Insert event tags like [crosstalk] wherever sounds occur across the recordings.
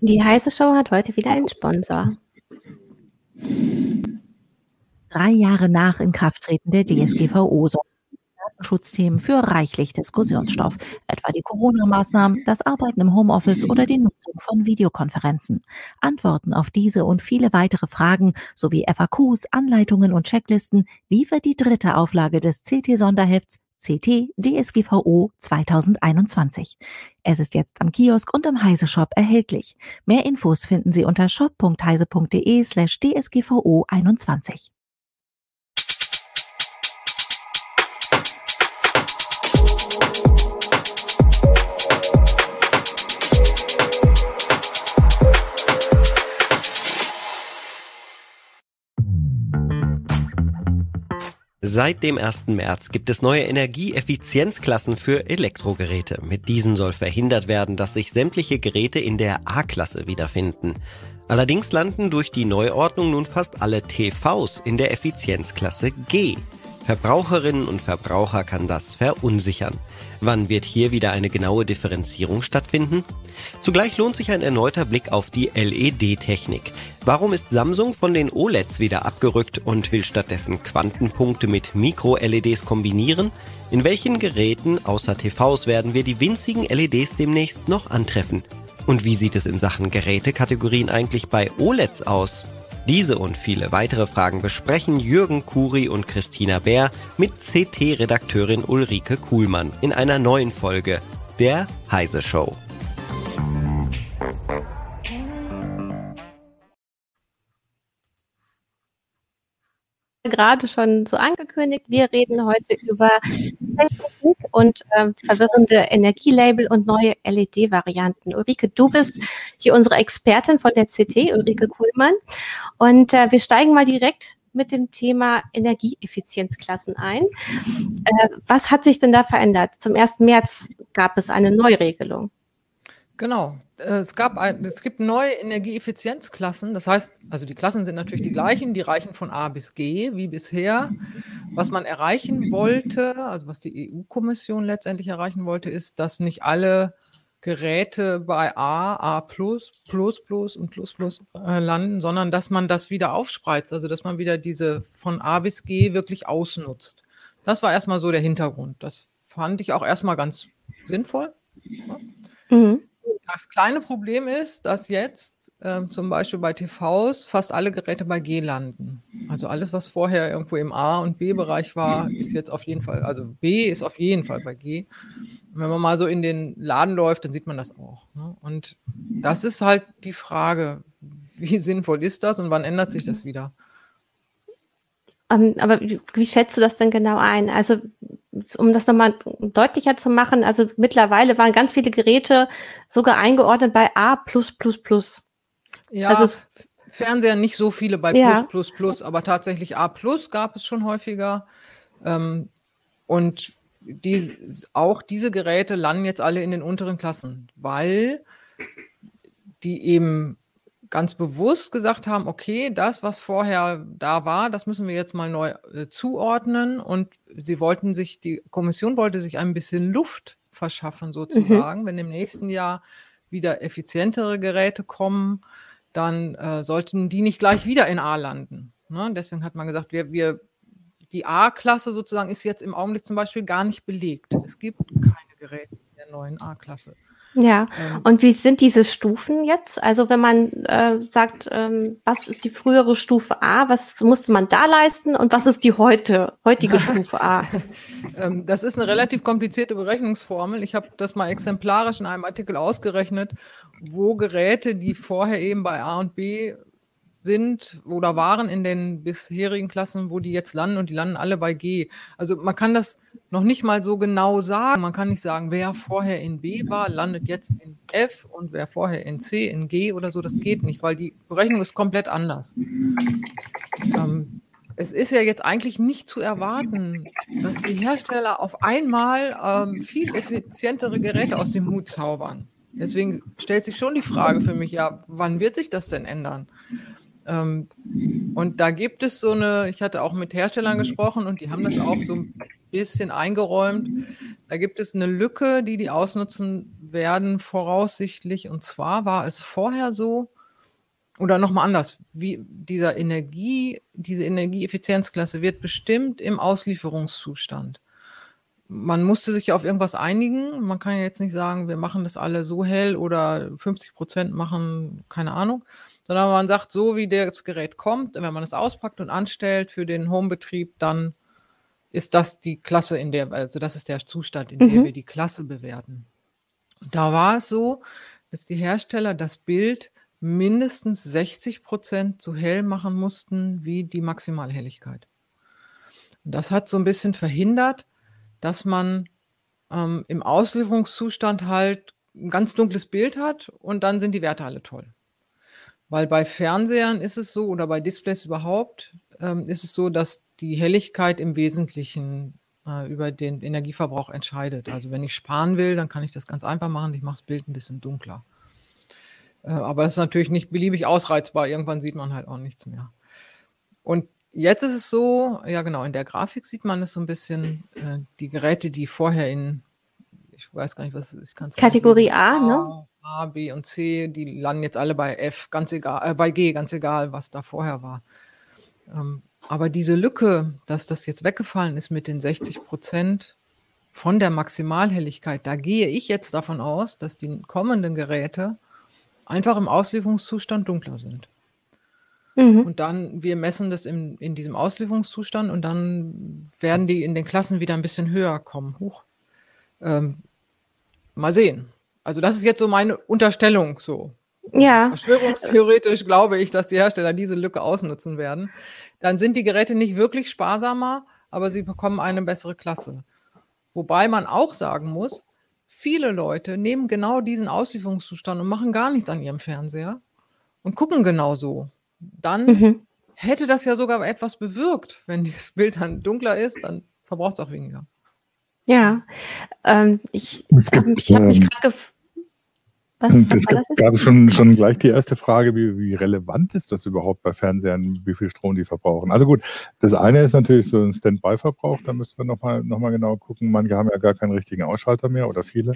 Die heiße Show hat heute wieder einen Sponsor. Drei Jahre nach Inkrafttreten der DSGVO sorgen Datenschutzthemen für reichlich Diskussionsstoff, etwa die Corona-Maßnahmen, das Arbeiten im Homeoffice oder die Nutzung von Videokonferenzen. Antworten auf diese und viele weitere Fragen sowie FAQs, Anleitungen und Checklisten liefert die dritte Auflage des CT-Sonderhefts CT DSGVO 2021. Es ist jetzt am Kiosk und im Heise Shop erhältlich. Mehr Infos finden Sie unter shop.heise.de slash DSGVO 21. Seit dem 1. März gibt es neue Energieeffizienzklassen für Elektrogeräte. Mit diesen soll verhindert werden, dass sich sämtliche Geräte in der A-Klasse wiederfinden. Allerdings landen durch die Neuordnung nun fast alle TVs in der Effizienzklasse G. Verbraucherinnen und Verbraucher kann das verunsichern. Wann wird hier wieder eine genaue Differenzierung stattfinden? Zugleich lohnt sich ein erneuter Blick auf die LED-Technik. Warum ist Samsung von den OLEDs wieder abgerückt und will stattdessen Quantenpunkte mit Mikro-LEDs kombinieren? In welchen Geräten außer TVs werden wir die winzigen LEDs demnächst noch antreffen? Und wie sieht es in Sachen Gerätekategorien eigentlich bei OLEDs aus? Diese und viele weitere Fragen besprechen Jürgen Kuri und Christina Bär mit CT-Redakteurin Ulrike Kuhlmann in einer neuen Folge der Heise Show. Gerade schon so angekündigt. Wir reden heute über Technik und äh, verwirrende Energielabel und neue LED-Varianten. Ulrike, du bist hier unsere Expertin von der CT, Ulrike Kuhlmann. Und äh, wir steigen mal direkt mit dem Thema Energieeffizienzklassen ein. Äh, was hat sich denn da verändert? Zum 1. März gab es eine Neuregelung. Genau. Äh, es, gab ein, es gibt neue Energieeffizienzklassen. Das heißt, also die Klassen sind natürlich die gleichen, die reichen von A bis G wie bisher. Was man erreichen wollte, also was die EU-Kommission letztendlich erreichen wollte, ist, dass nicht alle Geräte bei A, A plus, plus plus und plus plus äh, landen, sondern dass man das wieder aufspreizt, also dass man wieder diese von A bis G wirklich ausnutzt. Das war erstmal so der Hintergrund. Das fand ich auch erstmal ganz sinnvoll. Mhm. Das kleine Problem ist, dass jetzt äh, zum Beispiel bei TVs fast alle Geräte bei G landen. Also alles, was vorher irgendwo im A- und B-Bereich war, ist jetzt auf jeden Fall, also B ist auf jeden Fall bei G. Und wenn man mal so in den Laden läuft, dann sieht man das auch. Ne? Und das ist halt die Frage, wie sinnvoll ist das und wann ändert sich das wieder? Um, ähm, aber wie, wie schätzt du das denn genau ein? Also um das nochmal deutlicher zu machen, also mittlerweile waren ganz viele Geräte sogar eingeordnet bei A. Ja, also Fernseher nicht so viele bei ja. Plus, Plus, Plus, aber tatsächlich A Plus gab es schon häufiger. Ähm, und die, auch diese Geräte landen jetzt alle in den unteren Klassen, weil die eben ganz bewusst gesagt haben, okay, das, was vorher da war, das müssen wir jetzt mal neu äh, zuordnen. Und sie wollten sich, die Kommission wollte sich ein bisschen Luft verschaffen, sozusagen. Mhm. Wenn im nächsten Jahr wieder effizientere Geräte kommen, dann äh, sollten die nicht gleich wieder in A landen. Ne? Deswegen hat man gesagt, wir, wir die A-Klasse sozusagen ist jetzt im Augenblick zum Beispiel gar nicht belegt. Es gibt keine Geräte der neuen A-Klasse. Ja, ähm, und wie sind diese Stufen jetzt? Also wenn man äh, sagt, ähm, was ist die frühere Stufe A, was musste man da leisten und was ist die heute, heutige [laughs] Stufe A? ähm, das ist eine relativ komplizierte Berechnungsformel. Ich habe das mal exemplarisch in einem Artikel ausgerechnet, wo Geräte, die vorher eben bei A und B sind oder waren in den bisherigen Klassen, wo die jetzt landen und die landen alle bei G. Also man kann das noch nicht mal so genau sagen. Man kann nicht sagen, wer vorher in B war, landet jetzt in F und wer vorher in C, in G oder so. Das geht nicht, weil die Berechnung ist komplett anders. Ähm, es ist ja jetzt eigentlich nicht zu erwarten, dass die Hersteller auf einmal ähm, viel effizientere Geräte aus dem Hut zaubern. Deswegen stellt sich schon die Frage für mich, ja, wann wird sich das denn ändern? Ähm, und da gibt es so eine, ich hatte auch mit Herstellern gesprochen und die haben das auch so ein bisschen eingeräumt. Da gibt es eine Lücke, die die ausnutzen werden voraussichtlich. Und zwar war es vorher so, oder nochmal anders, wie dieser Energie, diese Energieeffizienzklasse wird bestimmt im Auslieferungszustand. Man musste sich ja auf irgendwas einigen. Man kann ja jetzt nicht sagen, wir machen das alle so hell oder 50 Prozent machen, keine Ahnung, sondern man sagt, so wie das Gerät kommt, wenn man es auspackt und anstellt für den Homebetrieb, dann ist das die Klasse, in der, also das ist der Zustand, in mhm. dem wir die Klasse bewerten. Und da war es so, dass die Hersteller das Bild mindestens 60 Prozent so hell machen mussten wie die Maximalhelligkeit. Und das hat so ein bisschen verhindert, dass man ähm, im Auslieferungszustand halt ein ganz dunkles Bild hat und dann sind die Werte alle toll. Weil bei Fernsehern ist es so oder bei Displays überhaupt ähm, ist es so, dass die Helligkeit im Wesentlichen äh, über den Energieverbrauch entscheidet. Also wenn ich sparen will, dann kann ich das ganz einfach machen. Ich mache das Bild ein bisschen dunkler. Äh, aber das ist natürlich nicht beliebig ausreizbar. Irgendwann sieht man halt auch nichts mehr. Und jetzt ist es so, ja genau, in der Grafik sieht man es so ein bisschen, äh, die Geräte, die vorher in, ich weiß gar nicht, was ich kann Kategorie A, ne? A, B und C, die landen jetzt alle bei F, ganz egal, äh, bei G, ganz egal, was da vorher war. Ähm, aber diese Lücke, dass das jetzt weggefallen ist mit den 60 Prozent von der Maximalhelligkeit, da gehe ich jetzt davon aus, dass die kommenden Geräte einfach im Auslieferungszustand dunkler sind. Mhm. Und dann, wir messen das in, in diesem Auslieferungszustand und dann werden die in den Klassen wieder ein bisschen höher kommen. Hoch. Ähm, mal sehen. Also das ist jetzt so meine Unterstellung so. Ja. Verschwörungstheoretisch glaube ich, dass die Hersteller diese Lücke ausnutzen werden. Dann sind die Geräte nicht wirklich sparsamer, aber sie bekommen eine bessere Klasse. Wobei man auch sagen muss, viele Leute nehmen genau diesen Auslieferungszustand und machen gar nichts an ihrem Fernseher und gucken genau so. Dann mhm. hätte das ja sogar etwas bewirkt. Wenn das Bild dann dunkler ist, dann verbraucht es auch weniger. Ja, ähm, ich habe mich, mich gerade gefragt, was, was war das gerade schon, schon gleich die erste Frage, wie, wie relevant ist das überhaupt bei Fernsehern, wie viel Strom die verbrauchen? Also gut, das eine ist natürlich so ein Standby-Verbrauch, da müssen wir nochmal noch mal genau gucken. Manche haben ja gar keinen richtigen Ausschalter mehr oder viele.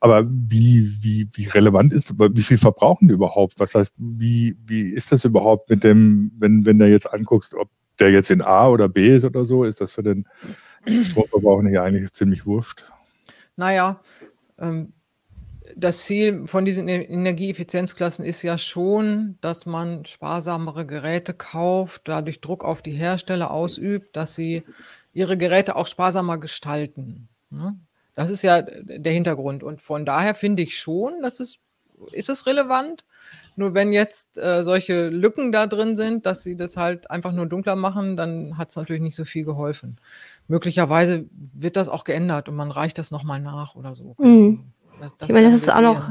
Aber wie, wie, wie relevant ist, wie viel verbrauchen die überhaupt? Was heißt, wie, wie ist das überhaupt mit dem, wenn, wenn du jetzt anguckst, ob der jetzt in A oder B ist oder so, ist das für den Stromverbrauch nicht eigentlich ziemlich wurscht? Naja, ähm, das Ziel von diesen e-, Energieeffizienzklassen ist ja schon, dass man sparsamere Geräte kauft, dadurch Druck auf die Hersteller ausübt, dass sie ihre Geräte auch sparsamer gestalten. Ne? Das ist ja der Hintergrund. Und von daher finde ich schon, dass es, ist es relevant. Nur wenn jetzt äh, solche Lücken da drin sind, dass sie das halt einfach nur dunkler machen, dann hat es natürlich nicht so viel geholfen. Möglicherweise wird das auch geändert und man reicht das nochmal nach oder so. Mhm. Das, das ich meine, das ist auch noch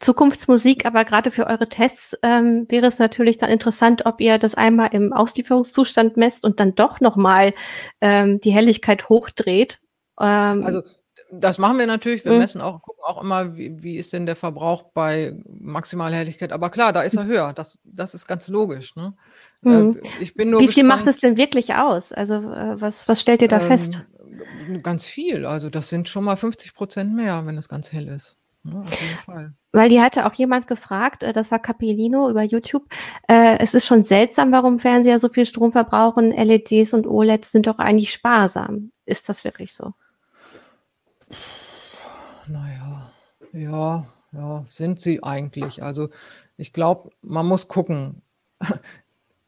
Zukunftsmusik, aber gerade für eure Tests ähm, wäre es natürlich dann interessant, ob ihr das einmal im Auslieferungszustand messt und dann doch nochmal ähm, die Helligkeit hochdreht. Ähm, also das machen wir natürlich. Wir mhm. messen auch, gucken auch immer, wie, wie ist denn der Verbrauch bei maximaler Helligkeit. Aber klar, da ist er höher. Das, das ist ganz logisch. Ne? Mhm. Äh, ich bin nur wie viel macht es denn wirklich aus? Also äh, was, was stellt ihr da ähm, fest? Ganz viel. Also das sind schon mal 50 Prozent mehr, wenn es ganz hell ist. Ja, auf jeden Fall. Weil die hatte auch jemand gefragt, äh, das war Capellino über YouTube. Äh, es ist schon seltsam, warum Fernseher so viel Strom verbrauchen. LEDs und OLEDs sind doch eigentlich sparsam. Ist das wirklich so? Naja, ja, ja, sind sie eigentlich. Also ich glaube, man muss gucken [laughs]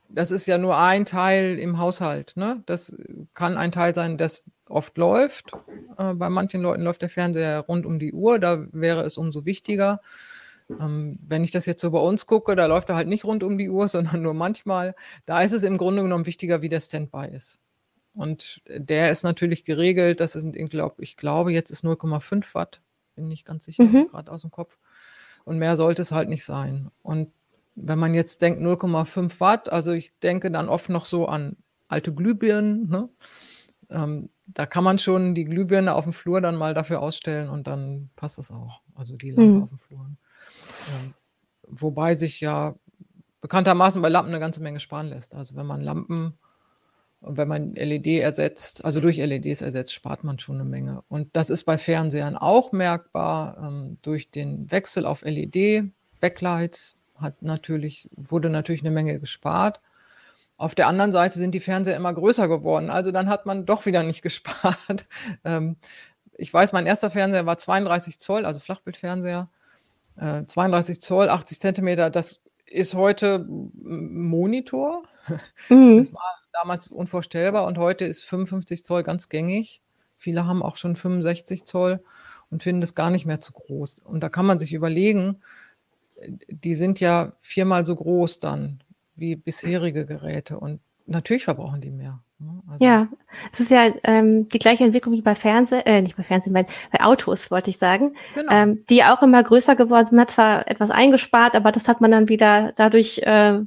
das ist ja nur ein Teil im Haushalt. Ne? Das kann ein Teil sein, das oft läuft. Äh, bei manchen Leuten läuft der Fernseher rund um die Uhr, da wäre es umso wichtiger. Ähm, wenn ich das jetzt so bei uns gucke, da läuft er halt nicht rund um die Uhr, [laughs] sondern nur manchmal. Da ist es im Grunde genommen wichtiger, wie der Standby ist. Und der ist natürlich geregelt, das sind, ich glaube, ich glaube, jetzt ist 0,5 Watt, bin nicht ganz sicher, mhm. gerade aus dem Kopf. Und mehr sollte es halt nicht sein. Und wenn man jetzt denkt 0,5 Watt, also ich denke dann oft noch so an alte Glühbirnen. Ne? Ähm, da kann man schon die Glühbirne auf dem Flur dann mal dafür ausstellen und dann passt es auch. Also die Lampe mhm. auf dem Flur. Ähm, wobei sich ja bekanntermaßen bei Lampen eine ganze Menge sparen lässt. Also wenn man Lampen Und wenn man LED ersetzt, also durch LEDs ersetzt, spart man schon eine Menge. Und das ist bei Fernsehern auch merkbar. Ähm, durch den Wechsel auf LED, Backlights, hat natürlich, wurde natürlich eine Menge gespart. Auf der anderen Seite sind die Fernseher immer größer geworden. Also dann hat man doch wieder nicht [laughs] gespart. Ähm, ich weiß, mein erster Fernseher war 32 Zoll, also Flachbildfernseher. Äh, 32 Zoll, 80 Zentimeter. Das ist heute Monitor. [laughs] Mhm. Das war damals unvorstellbar und heute ist 55 Zoll ganz gängig. Viele haben auch schon 65 Zoll und finden es gar nicht mehr zu groß. Und da kann man sich überlegen, die sind ja viermal so groß dann wie bisherige Geräte und natürlich verbrauchen die mehr. Ne? Also ja, es ist ja ähm, die gleiche Entwicklung wie bei Fernsehen, äh, nicht bei Fernsehen, bei, bei Autos, wollte ich sagen, genau. ähm, die auch immer größer geworden sind. Man hat zwar etwas eingespart, aber das hat man dann wieder dadurch, äh,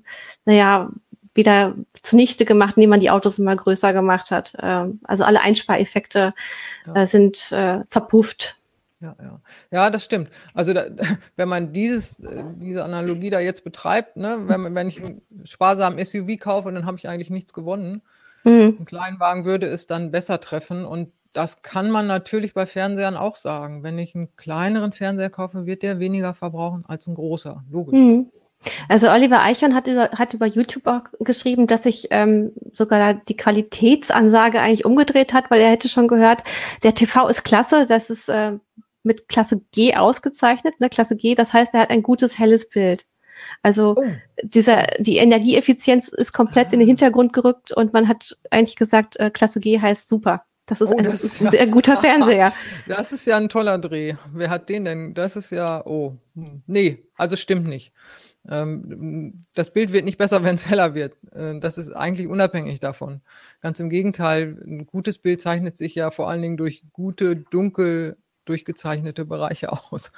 naja, wieder zunichte gemacht, indem man die Autos immer größer gemacht hat. Ähm, also alle Einspareffekte ja. äh, sind äh, verpufft. Ja, ja. Ja, das stimmt. Also da, [laughs] wenn man dieses, äh, diese Analogie da jetzt betreibt, ne, wenn, wenn ich einen sparsamen SUV kaufe, dann habe ich eigentlich nichts gewonnen. Mhm. Ein Kleinwagen würde es dann besser treffen. Und das kann man natürlich bei Fernsehern auch sagen. Wenn ich einen kleineren Fernseher kaufe, wird der weniger verbrauchen als ein großer. Logisch. Mhm. Also Oliver Eichhorn hat über, hat über YouTube auch geschrieben, dass sich ähm, sogar die Qualitätsansage eigentlich umgedreht hat, weil er hätte schon gehört, der TV ist klasse, das ist äh, mit Klasse G ausgezeichnet, ne? Klasse G, das heißt, er hat ein gutes helles Bild. Also oh. dieser, die Energieeffizienz ist komplett ah. in den ah. Hintergrund gerückt und man hat eigentlich gesagt, äh, Klasse G heißt super. Das ist, oh, ein, das ist ein ja, sehr guter [laughs] Fernseher. Das ist ja ein toller Dreh. Wer hat den denn? Das ist ja, oh, hm, nee, also stimmt nicht. Ähm, das Bild wird nicht besser, [laughs] wenn es heller wird. Äh, das ist eigentlich unabhängig davon. Ganz im Gegenteil, ein gutes Bild zeichnet sich ja vor allen Dingen durch gute, dunkel durchgezeichnete Bereiche aus.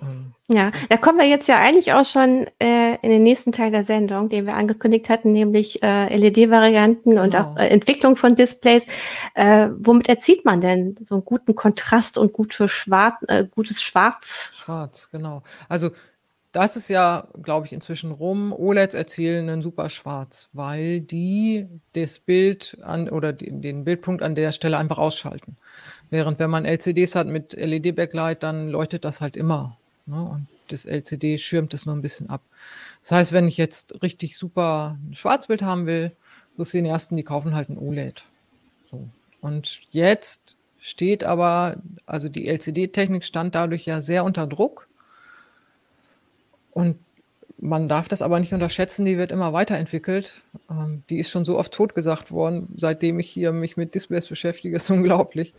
Ähm, ja, da kommen wir jetzt ja eigentlich auch schon äh, in den nächsten Teil der Sendung, den wir angekündigt hatten, nämlich äh, LED-Varianten genau. und auch äh, Entwicklung von Displays. Äh, womit erzieht man denn so einen guten Kontrast und gut für Schwarz, äh, gutes Schwarz? Schwarz, genau. Also das ist ja, glaube ich, inzwischen rum. OLEDs erzielen einen super Schwarz, weil die das Bild an oder den Bildpunkt an der Stelle einfach ausschalten. Während wenn man LCDs hat mit LED-Backlight, dann leuchtet das halt immer. Ne? Und das LCD schirmt es nur ein bisschen ab. Das heißt, wenn ich jetzt richtig super ein Schwarzbild haben will, so Cineasten, die kaufen halt ein OLED. So. Und jetzt steht aber, also die LCD-Technik stand dadurch ja sehr unter Druck. Und man darf das aber nicht unterschätzen, die wird immer weiterentwickelt. Ähm, die ist schon so oft totgesagt worden, seitdem ich hier mich mit Displays beschäftige, ist unglaublich.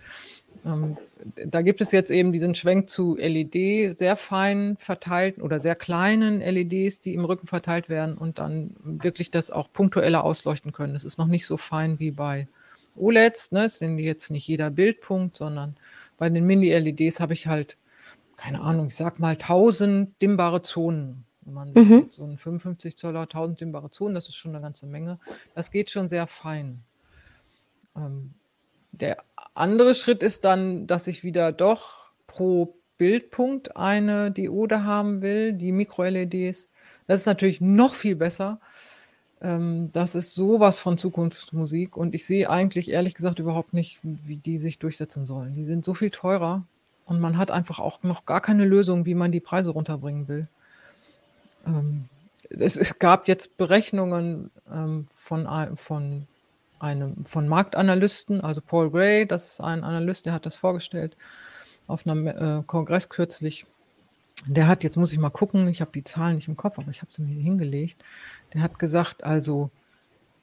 Ähm, da gibt es jetzt eben diesen Schwenk zu LED, sehr fein verteilten oder sehr kleinen LEDs, die im Rücken verteilt werden und dann wirklich das auch punktueller ausleuchten können. Das ist noch nicht so fein wie bei OLEDs, ne? Es sind jetzt nicht jeder Bildpunkt, sondern bei den Mini-LEDs habe ich halt, keine Ahnung, ich sag mal 1000 dimmbare Zonen. Wenn man mhm. so ein 55 Zoller, 1000 dimmbare Zonen, das ist schon eine ganze Menge. Das geht schon sehr fein. Ähm, der andere Schritt ist dann, dass ich wieder doch pro Bildpunkt eine Diode haben will, die Mikro-LEDs. Das ist natürlich noch viel besser. Ähm, das ist sowas von Zukunftsmusik und ich sehe eigentlich ehrlich gesagt überhaupt nicht, wie die sich durchsetzen sollen. Die sind so viel teurer und man hat einfach auch noch gar keine Lösung, wie man die Preise runterbringen will. Ähm, es, gab jetzt Berechnungen ähm, von, von einem, von Marktanalysten, also Paul Gray, das ist ein Analyst, der hat das vorgestellt auf einem äh, Kongress kürzlich. Der hat, jetzt muss ich mal gucken, ich habe die Zahlen nicht im Kopf, aber ich habe sie mir hier hingelegt. Der hat gesagt, also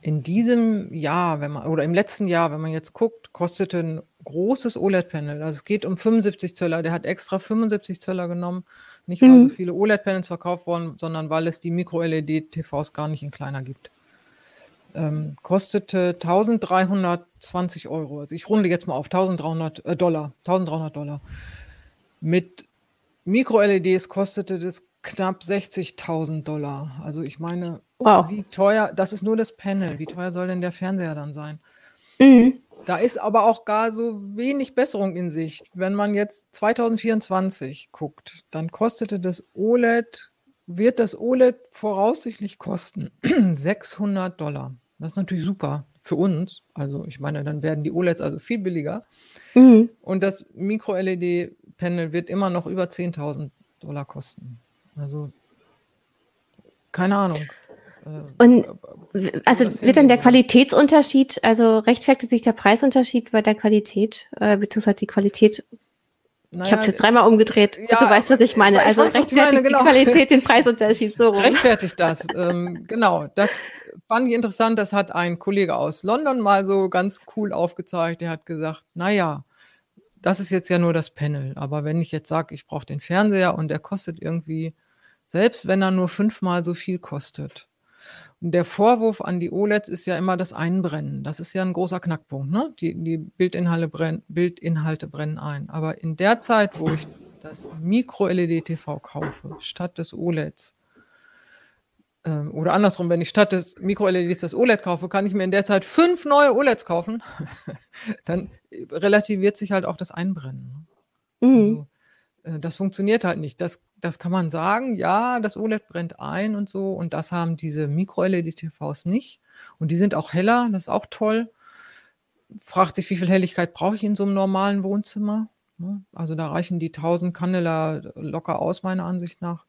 in diesem Jahr, wenn man, oder im letzten Jahr, wenn man jetzt guckt, kostete ein großes OLED-Panel, also es geht um 75 Zöller, der hat extra 75 Zöller genommen, nicht weil mhm. so viele OLED-Panels verkauft wurden, sondern weil es die Micro-LED-TVs gar nicht in kleiner gibt. Ähm, kostete 1320 Euro. Also ich runde jetzt mal auf 1300 äh, Dollar. 1300 Dollar. Mit Micro-LEDs kostete das knapp 60.000 Dollar. Also ich meine, wow. wie teuer, das ist nur das Panel. Wie teuer soll denn der Fernseher dann sein? Mhm. Da ist aber auch gar so wenig Besserung in Sicht. Wenn man jetzt 2024 guckt, dann kostete das OLED, wird das OLED voraussichtlich kosten [clears throat] 600 Dollar. Das ist natürlich super. für uns. Also ich meine, dann werden die OLEDs also viel billiger. Mhm. Und das Micro-LED-Panel wird immer noch über 10.000 Dollar kosten. Also keine Ahnung. Äh, Und also wird dann der Qualitätsunterschied, also rechtfertigt sich der Preisunterschied bei der Qualität, äh, beziehungsweise die Qualität naja, ich habe es jetzt dreimal umgedreht. Ja, du weißt, was ich meine. Also weiß, rechtfertigt meine, genau. die Qualität den Preisunterschied so rum. Rechtfertigt das. ähm, genau. Das fand ich interessant. Das hat ein Kollege aus London mal so ganz cool aufgezeigt. Der hat gesagt, naja, das ist jetzt ja nur das Panel. Aber wenn ich jetzt sage, ich brauche den Fernseher und der kostet irgendwie, selbst wenn er nur fünfmal so viel kostet, der Vorwurf an die OLEDs ist ja immer das Einbrennen. Das ist ja ein großer Knackpunkt. Ne? Die, die Bildinhalte, brennen, Bildinhalte brennen ein. Aber in der Zeit, wo ich das Micro-LED-TV kaufe, statt des OLEDs, ähm, oder andersrum, wenn ich statt des Micro-LEDs das OLED kaufe, kann ich mir in der Zeit fünf neue OLEDs kaufen. [laughs] Dann relativiert sich halt auch das Einbrennen. Ne? Mhm. Also, äh, das funktioniert halt nicht. Das, das kann man sagen, ja, das OLED brennt ein und so. Und das haben diese Micro-LED-TVs nicht. Und die sind auch heller, das ist auch toll. Fragt sich, wie viel Helligkeit brauche ich in so einem normalen Wohnzimmer? Ne? Also da reichen die 1000 Candela locker aus, meiner Ansicht nach.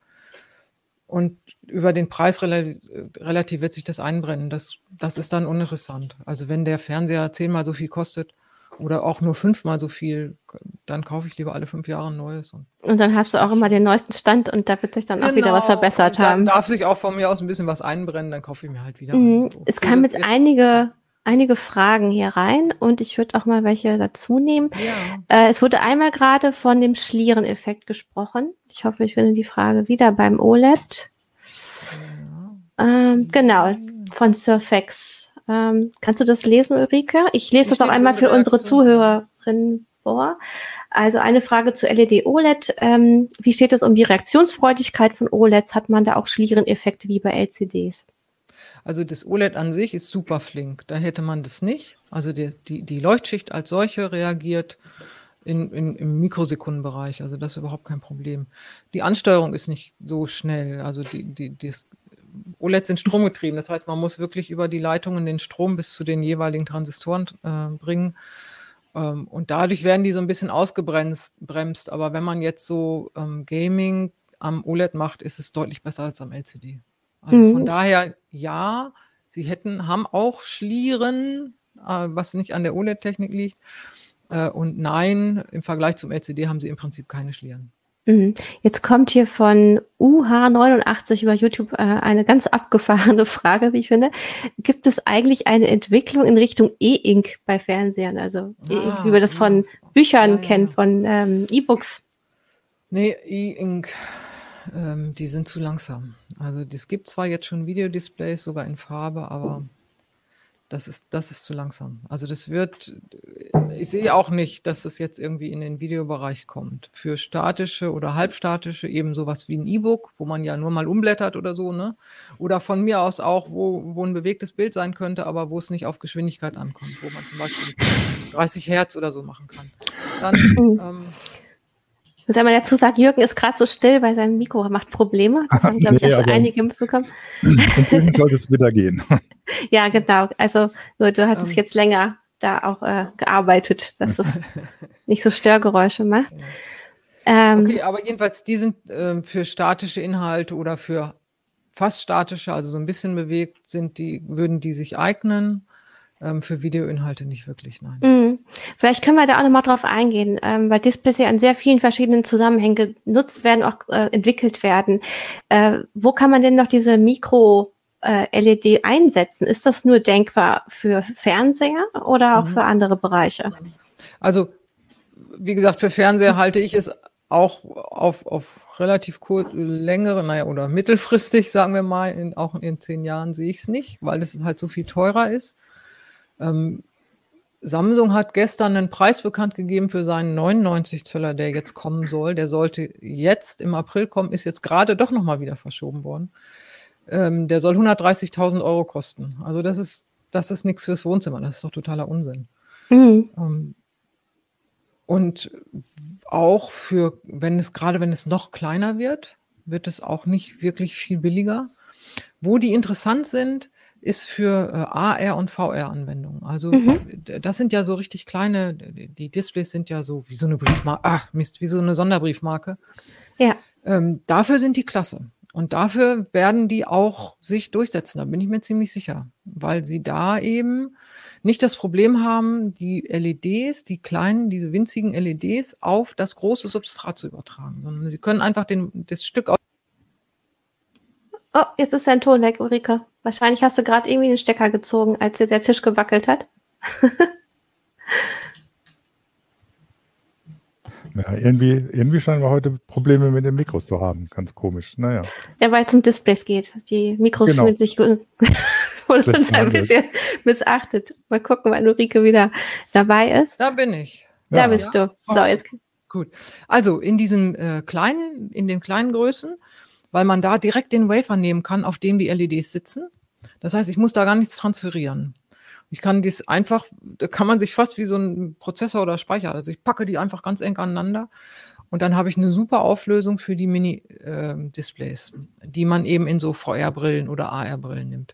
Und über den Preis relativ wird sich das einbrennen. Das, das ist dann uninteressant. Also wenn der Fernseher zehnmal so viel kostet, oder auch nur fünfmal so viel, dann kaufe ich lieber alle fünf Jahre ein neues. Und, und dann hast du auch immer den neuesten Stand und da wird sich dann genau, auch wieder was genau, verbessert haben. Dann darf sich auch von mir aus ein bisschen was einbrennen, dann kaufe ich mir halt wieder. Mhm. Es kamen jetzt einige, einige Fragen hier rein und ich würde auch mal welche dazu nehmen. Ja. Äh, es wurde einmal gerade von dem Schlieren-Effekt gesprochen. Ich hoffe, ich finde die Frage wieder beim OLED. Ja. Ähm, genau, von Surfax ähm, kannst du das lesen, Ulrike? Ich lese ich das auch einmal für unsere Zuhörerinnen vor. Also eine Frage zu LED OLED. Ähm, wie steht es um die Reaktionsfreudigkeit von OLEDs? Hat man da auch Schliereneffekte wie bei LCDs? Also das OLED an sich ist super flink. Da hätte man das nicht. Also die, die, die Leuchtschicht als solche reagiert in, in, im Mikrosekundenbereich. Also das ist überhaupt kein Problem. Die Ansteuerung ist nicht so schnell. Also die, die, das OLEDs sind stromgetrieben. Das heißt, man muss wirklich über die Leitungen den Strom bis zu den jeweiligen Transistoren äh, bringen. Ähm, und dadurch werden die so ein bisschen ausgebremst. Bremst. Aber wenn man jetzt so ähm, Gaming am OLED macht, ist es deutlich besser als am LCD. Also mhm. von daher, ja, sie hätten, haben auch Schlieren, äh, was nicht an der OLED-Technik liegt. Äh, und nein, im Vergleich zum LCD haben sie im Prinzip keine Schlieren. Mhm. Jetzt kommt hier von UH89 über YouTube äh, eine ganz abgefahrene [laughs] Frage, wie ich finde. Gibt es eigentlich eine Entwicklung in Richtung E-Ink bei Fernsehern? Also ah, wie wir das von Büchern ja, kennen, ja. von ähm, E-Books? Nee, E-Ink, ähm, die sind zu langsam. Also es gibt zwar jetzt schon Videodisplays, sogar in Farbe, aber das ist, das ist zu langsam. Also das wird, ich sehe auch nicht, dass es jetzt irgendwie in den Videobereich kommt. Für statische oder halbstatische eben sowas wie ein E-Book, wo man ja nur mal umblättert oder so, ne? Oder von mir aus auch, wo, wo ein bewegtes Bild sein könnte, aber wo es nicht auf Geschwindigkeit ankommt, wo man zum Beispiel 30 Hertz oder so machen kann. Dann, mhm. ähm, muss ja mal dazu sagen, Jürgen ist gerade so still, weil sein Mikro macht Probleme. Das haben, glaube ich, nee, [laughs] auch schon einige mitbekommen. [laughs] Und sollte es wieder gehen. [laughs] ja, genau. Also nur du hattest um. Ähm. jetzt länger da auch äh, gearbeitet, dass es nicht so Störgeräusche macht. Ähm, okay, aber jedenfalls, die sind äh, für statische Inhalte oder für fast statische, also so ein bisschen bewegt, sind die, würden die sich eignen. Ähm, für Videoinhalte nicht wirklich, nein. Mhm. Vielleicht können wir da auch nochmal drauf eingehen, ähm, weil Displays ja in sehr vielen verschiedenen Zusammenhängen genutzt werden, auch äh, entwickelt werden. Äh, wo kann man denn noch diese Mikro- LED einsetzen? Ist das nur denkbar für Fernseher oder auch mhm. für andere Bereiche? Also, wie gesagt, für Fernseher halte ich es auch auf, auf relativ kurz, längere, naja, oder mittelfristig, sagen wir mal, in, auch in zehn Jahren sehe ich es nicht, weil es halt so viel teurer ist. Ähm, Samsung hat gestern einen Preis bekannt gegeben für seinen 99 Zöller, der jetzt kommen soll. Der sollte jetzt im April kommen, ist jetzt gerade doch nochmal wieder verschoben worden. Ähm, der soll 130.000 Euro kosten. Also das ist, das ist nichts fürs Wohnzimmer. Das ist doch totaler Unsinn. Mhm. Ähm, und auch für, wenn es, gerade wenn es noch kleiner wird, wird es auch nicht wirklich viel billiger. Wo die interessant sind, ist für äh, AR und VR-Anwendungen. Also mhm. das sind ja so richtig kleine, die Displays sind ja so wie so eine Briefmarke, ach Mist, wie so eine Sonderbriefmarke. Ja. Ähm, dafür sind die klasse. Und dafür werden die auch sich durchsetzen, da bin ich mir ziemlich sicher, weil sie da eben nicht das Problem haben, die LEDs, die kleinen, diese winzigen LEDs auf das große Substrat zu übertragen, sondern sie können einfach den, das Stück aus. Oh, jetzt ist dein Ton weg, Ulrike. Wahrscheinlich hast du gerade irgendwie den Stecker gezogen, als dir der Tisch gewackelt hat. [laughs] Ja, irgendwie, irgendwie scheinen wir heute Probleme mit den Mikros zu haben. Ganz komisch. Naja. Ja, weil es um Displays geht. Die Mikros genau. fühlen sich von [laughs] uns ein bisschen missachtet. Mal gucken, wann Ulrike wieder dabei ist. Da bin ich. Da ja. bist du. So, jetzt. Gut. Also in diesen äh, kleinen, in den kleinen Größen, weil man da direkt den Wafer nehmen kann, auf dem die LEDs sitzen. Das heißt, ich muss da gar nichts transferieren. Ich kann dies einfach, da kann man sich fast wie so ein Prozessor oder Speicher, also ich packe die einfach ganz eng aneinander und dann habe ich eine super Auflösung für die Mini-Displays, äh, die man eben in so VR-Brillen oder AR-Brillen nimmt.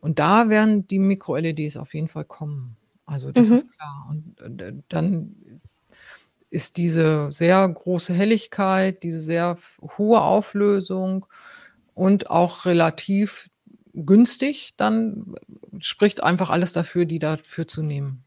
Und da werden die Mikro-LEDs auf jeden Fall kommen. Also das mhm. ist klar. Und äh, dann ist diese sehr große Helligkeit, diese sehr hohe Auflösung und auch relativ günstig, dann spricht einfach alles dafür, die dafür zu nehmen.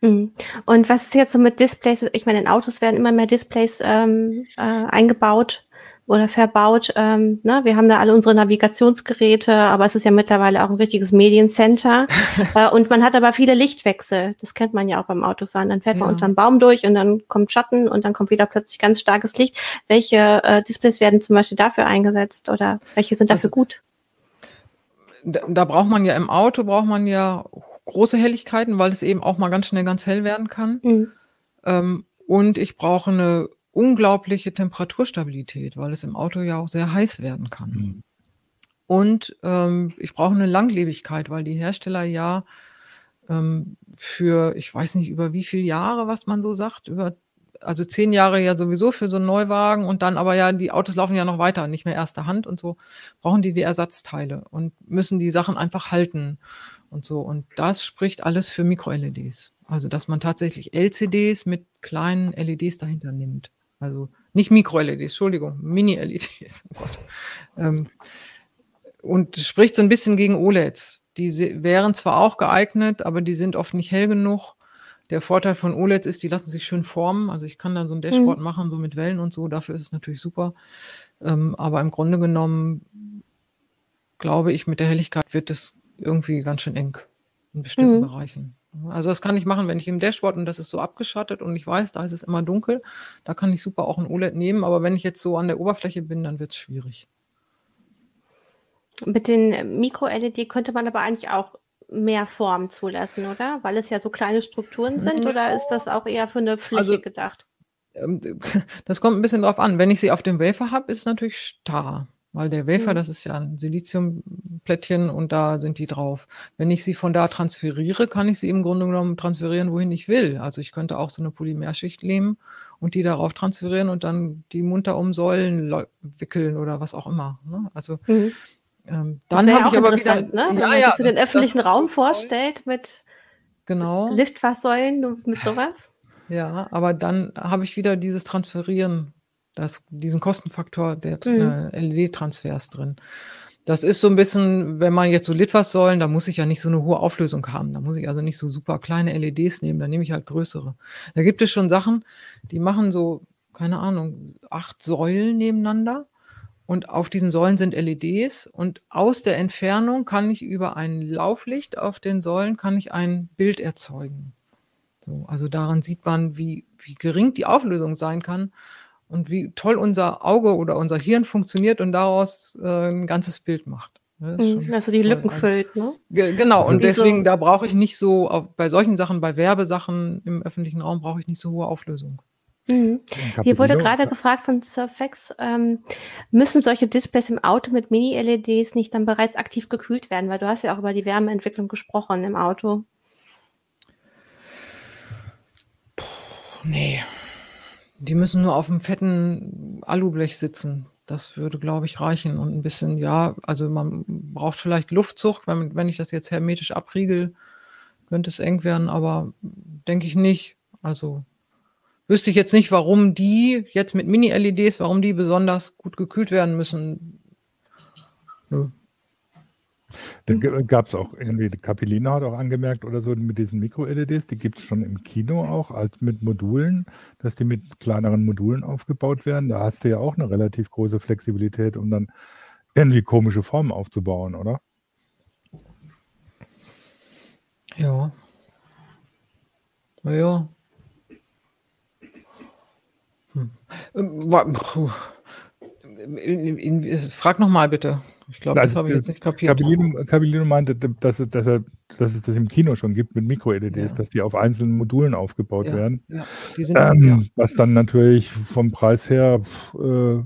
Mhm. Und was ist jetzt so mit Displays? Ich meine, in Autos werden immer mehr Displays ähm, äh, eingebaut oder verbaut. Ähm, ne? Wir haben da alle unsere Navigationsgeräte, aber es ist ja mittlerweile auch ein richtiges Mediencenter. [laughs] äh, und man hat aber viele Lichtwechsel. Das kennt man ja auch beim Autofahren. Dann fährt man unter einem Baum durch und dann kommt Schatten und dann kommt wieder plötzlich ganz starkes Licht. Welche äh, Displays werden zum Beispiel dafür eingesetzt oder welche sind dafür also, gut? da, da braucht man ja im Auto, braucht man ja große Helligkeiten, weil es eben auch mal ganz schnell ganz hell werden kann. Mhm. Ähm, und ich brauche eine unglaubliche Temperaturstabilität, weil es im Auto ja auch sehr heiß werden kann. Mhm. Und ähm, ich brauche eine Langlebigkeit, weil die Hersteller ja ähm, für, ich weiß nicht über wie viele Jahre, was man so sagt, über also zehn Jahre ja sowieso für so einen Neuwagen und dann aber ja, die Autos laufen ja noch weiter, nicht mehr erster Hand und so, brauchen die die Ersatzteile und müssen die Sachen einfach halten und so. Und das spricht alles für Mikro-LEDs. Also, dass man tatsächlich LCDs mit kleinen LEDs dahinter nimmt. Also nicht Mikro-LEDs, Entschuldigung, Mini-LEDs. Oh. Ähm, und spricht so ein bisschen gegen OLEDs. Die wären zwar auch geeignet, aber die sind oft nicht hell genug. Der Vorteil von OLEDs ist, die lassen sich schön formen. Also ich kann dann so ein Dashboard mhm. machen, so mit Wellen und so. Dafür ist es natürlich super. Ähm, aber im Grunde genommen glaube ich, mit der Helligkeit wird es irgendwie ganz schön eng in bestimmten mhm. Bereichen. Also das kann ich machen, wenn ich im Dashboard und das ist so abgeschattet und ich weiß, da ist es immer dunkel, da kann ich super auch ein OLED nehmen, aber wenn ich jetzt so an der Oberfläche bin, dann wird es schwierig. Mit den Mikro-LED könnte man aber eigentlich auch mehr Form zulassen, oder? Weil es ja so kleine Strukturen sind, oder ist das auch eher für eine Fläche also, gedacht? Ähm, [laughs] das kommt ein bisschen drauf an. Wenn ich sie auf dem Wafer habe, ist es natürlich starr. Weil der Wafer, mhm. das ist ja ein Siliziumplättchen und da sind die drauf. Wenn ich sie von da transferiere, kann ich sie im Grunde genommen transferieren, wohin ich will. Also ich könnte auch so eine Polymerschicht nehmen und die darauf transferieren und dann die munter um Säulen wickeln oder was auch immer. Ne? Also mhm. Ähm, dann habe ich aber wieder, ne? Wenn ja, man ja, sich so den öffentlichen Raum vorstellt mit genau. Liftfahrsäulen mit sowas. Ja, aber dann habe ich wieder dieses Transferieren, das, diesen Kostenfaktor der mhm. LED-Transfers drin. Das ist so ein bisschen, wenn man jetzt so Litfaßsäulen, da muss ich ja nicht so eine hohe Auflösung haben. Da muss ich also nicht so super kleine LEDs nehmen, da nehme ich halt größere. Da gibt es schon Sachen, die machen so, keine Ahnung, acht Säulen nebeneinander und auf diesen Säulen sind LEDs und aus der Entfernung kann ich über ein Lauflicht auf den Säulen kann ich ein Bild erzeugen. So, also daran sieht man, wie, wie gering die Auflösung sein kann und wie toll unser Auge oder unser Hirn funktioniert und daraus äh, ein ganzes Bild macht. Mhm, also die Lücken also, füllt, ne? Genau, und deswegen, so da brauche ich nicht so, bei solchen Sachen, bei Werbesachen im öffentlichen Raum brauche ich nicht so hohe Auflösung. Mhm. Hier wurde gerade gefragt von Surfax, ähm, müssen solche Displays im Auto mit Mini-LEDs nicht dann bereits aktiv gekühlt werden? Weil du hast ja auch über die Wärmeentwicklung gesprochen im Auto. Puh, nee. Die müssen nur auf dem fetten Alublech sitzen. Das würde, glaube ich, reichen. Und ein bisschen, ja, also man braucht vielleicht Luftzucht, wenn, wenn ich das jetzt hermetisch abriegel, könnte es eng werden, aber denke ich nicht. Also wüsste ich jetzt nicht, warum die jetzt mit Mini-LEDs, warum die besonders gut gekühlt werden müssen. Nö. Da gab es auch irgendwie, Capellina hat auch angemerkt oder so mit diesen Mikro-LEDs, die gibt es schon im Kino auch als mit Modulen, dass die mit kleineren Modulen aufgebaut werden. Da hast du ja auch eine relativ große Flexibilität, um dann irgendwie komische Formen aufzubauen, oder? Ja. Naja. Hm. Ähm, frag nochmal bitte. Ich glaube, das also, habe ich jetzt nicht kapiert. Capellino, Capellino meinte, dass, dass, er, dass es das im Kino schon gibt mit Mikro-LEDs, ja. dass die auf einzelnen Modulen aufgebaut ja, werden. Ja, ähm, was dann natürlich vom Preis her äh,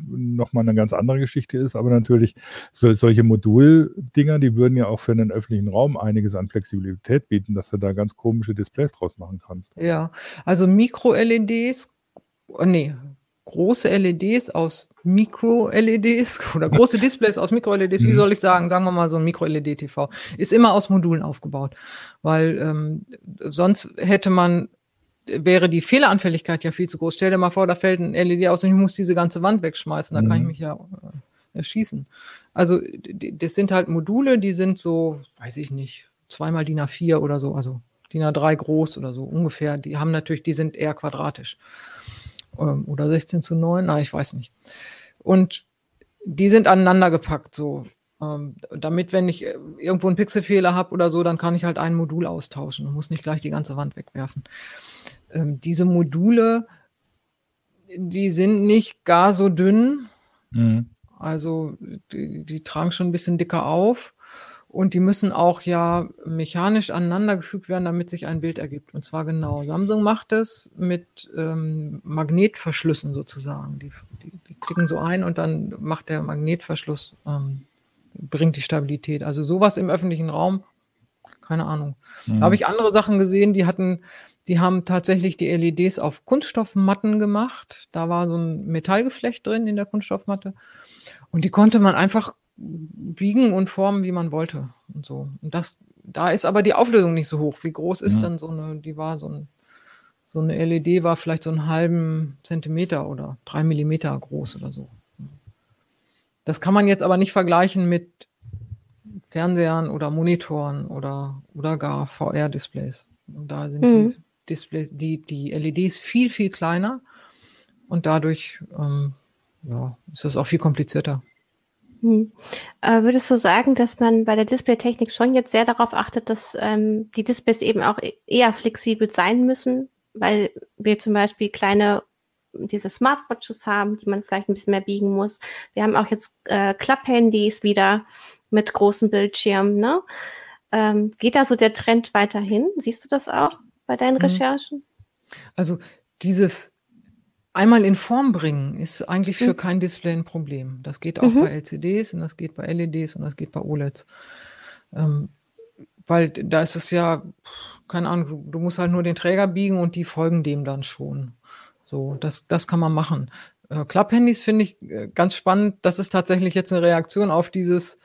nochmal eine ganz andere Geschichte ist. Aber natürlich, so, solche Moduldinger, die würden ja auch für einen öffentlichen Raum einiges an Flexibilität bieten, dass du da ganz komische Displays draus machen kannst. Ja, also Mikro-LEDs, oh, nee, große LEDs aus Mikro-LEDs [laughs] oder große Displays aus Mikro-LEDs, wie mhm. soll ich sagen, sagen wir mal so ein Mikro-LED-TV, ist immer aus Modulen aufgebaut, weil ähm, sonst hätte man wäre die Fehleranfälligkeit ja viel zu groß. Stell dir mal vor, da fällt ein LED aus und ich muss diese ganze Wand wegschmeißen, da mhm. kann ich mhm. mich ja äh, erschießen. Also das sind halt Module, die sind so, weiß ich nicht, zweimal DIN A4 oder so, also DIN A3 groß oder so ungefähr. Die haben natürlich, die sind eher quadratisch ähm, oder 16 zu 9, na, ich weiß nicht. Und die sind aneinander gepackt, so. Ähm, damit, wenn ich äh, irgendwo einen Pixelfehler habe oder so, dann kann ich halt ein Modul austauschen und muss nicht gleich die ganze Wand wegwerfen. Ähm, diese Module, die sind nicht gar so dünn. Mhm. Also die, die tragen schon ein bisschen dicker auf. Und die müssen auch ja mechanisch aneinandergefügt werden, damit sich ein Bild ergibt. Und zwar genau. Samsung macht es mit ähm, Magnetverschlüssen sozusagen. Die, die, die, klicken so ein und dann macht der Magnetverschluss, ähm, bringt die Stabilität. Also sowas im öffentlichen Raum, keine Ahnung. Mhm. Da habe ich andere Sachen gesehen, die hatten, die haben tatsächlich die LEDs auf Kunststoffmatten gemacht. Da war so ein Metallgeflecht drin in der Kunststoffmatte. Und die konnte man einfach biegen und formen, wie man wollte und so. Und das, da ist aber die Auflösung nicht so hoch. Wie groß ist ja. dann so eine, die war so ein, so eine LED war vielleicht so einen halben Zentimeter oder drei Millimeter groß oder so. Das kann man jetzt aber nicht vergleichen mit Fernsehern oder Monitoren oder, oder gar VR-Displays. Und da sind mhm. die Displays, die, die LEDs viel, viel kleiner und dadurch ähm, ja, ist das auch viel komplizierter. Hm. Äh, würdest du sagen, dass man bei der Displaytechnik schon jetzt sehr darauf achtet, dass ähm, die Displays eben auch e-, eher flexibel sein müssen, weil wir zum Beispiel kleine diese Smartwatches haben, die man vielleicht ein bisschen mehr biegen muss. Wir haben auch jetzt äh, Klapphandys wieder mit großen Bildschirmen. Ne? Ähm, geht da so der Trend weiterhin? Siehst du das auch bei deinen mhm. Recherchen? Also dieses einmal in Form bringen ist eigentlich für mhm. kein Display ein Problem. Das geht auch mhm. bei LCDs und das geht bei LEDs und das geht bei OLEDs. Ähm, weil da ist es ja, keine Ahnung, du, musst halt nur den Träger biegen und die folgen dem dann schon. So, das, das kann man machen. Äh, Klapphandys finde ich äh, ganz spannend. Das ist tatsächlich jetzt eine Reaktion auf dieses,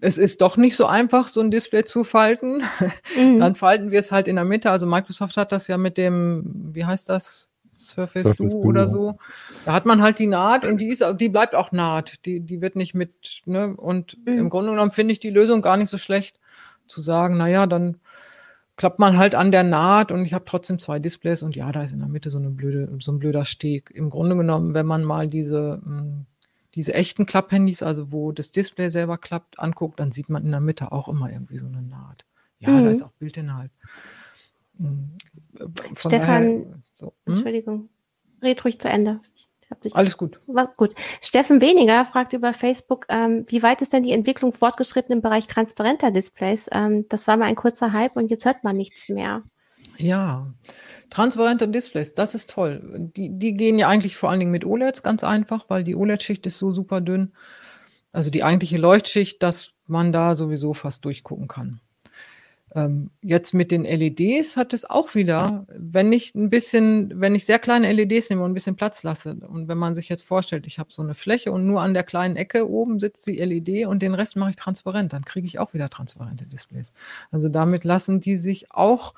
es ist doch nicht so einfach, so ein Display zu falten. [laughs] Mhm. Dann falten wir es halt in der Mitte. Also Microsoft hat das ja mit dem, wie heißt das? Surface, Surface Duo oder so. Da hat man halt die Naht und die ist, die bleibt auch Naht. Die, die wird nicht mit, ne? Und mhm. im Grunde genommen finde ich die Lösung gar nicht so schlecht, zu sagen, naja, dann klappt man halt an der Naht und ich habe trotzdem zwei Displays und ja, da ist in der Mitte so eine blöde, so ein blöder Steg. Im Grunde genommen, wenn man mal diese, hm, diese echten Klapphandys, also wo das Display selber klappt, anguckt, dann sieht man in der Mitte auch immer irgendwie so eine Naht. Ja, mhm. da ist auch Bildinhalt. Hm. Von Stefan, daher, so. hm? Entschuldigung, red ruhig zu Ende. Alles gut. Was, gut. Steffen Weniger fragt über Facebook, ähm, wie weit ist denn die Entwicklung fortgeschritten im Bereich transparenter Displays? Ähm, das war mal ein kurzer Hype und jetzt hört man nichts mehr. Ja, transparente Displays, das ist toll. Die, die gehen ja eigentlich vor allen Dingen mit OLEDs ganz einfach, weil die OLED-Schicht ist so super dünn. Also die eigentliche Leuchtschicht, dass man da sowieso fast durchgucken kann. Ähm, jetzt mit den LEDs hat es auch wieder, wenn ich ein bisschen, wenn ich sehr kleine LEDs nehme und ein bisschen Platz lasse und wenn man sich jetzt vorstellt, ich habe so eine Fläche und nur an der kleinen Ecke oben sitzt die LED und den Rest mache ich transparent, dann kriege ich auch wieder transparente Displays. Also damit lassen die sich auch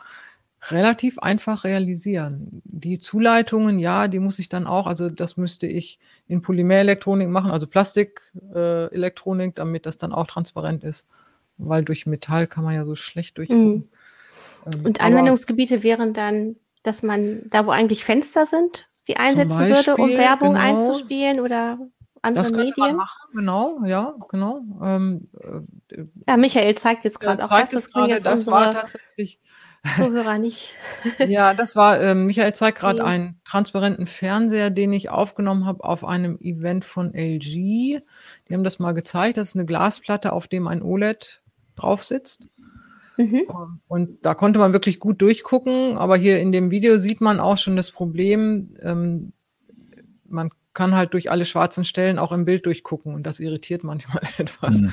relativ einfach realisieren. Die Zuleitungen, ja, die muss ich dann auch, also das müsste ich in Polymerelektronik machen, also Plastikelektronik, äh, damit das dann auch transparent ist weil durch Metall kann man ja so schlecht durchgucken. Mhm. Ähm, und Anwendungsgebiete wären dann, dass man da, wo eigentlich Fenster sind, sie einsetzen Beispiel, würde, um Werbung genau, einzuspielen oder andere das Medien? Man machen, genau, ja, genau. Ähm, äh, ja, Michael zeigt jetzt gerade auch was, das grade, das war tatsächlich [laughs] Zuhörer nicht. ja, das war, äh, Michael zeigt gerade okay. einen transparenten Fernseher, den ich aufgenommen habe auf einem Event von LG. Die haben das mal gezeigt. Das ist eine Glasplatte, auf dem ein OLED drauf sitzt. Mhm. Und da konnte man wirklich gut durchgucken, aber hier in dem Video sieht man auch schon das Problem, ähm, man kann halt durch alle schwarzen Stellen auch im Bild durchgucken und das irritiert manchmal [laughs] etwas. Mhm.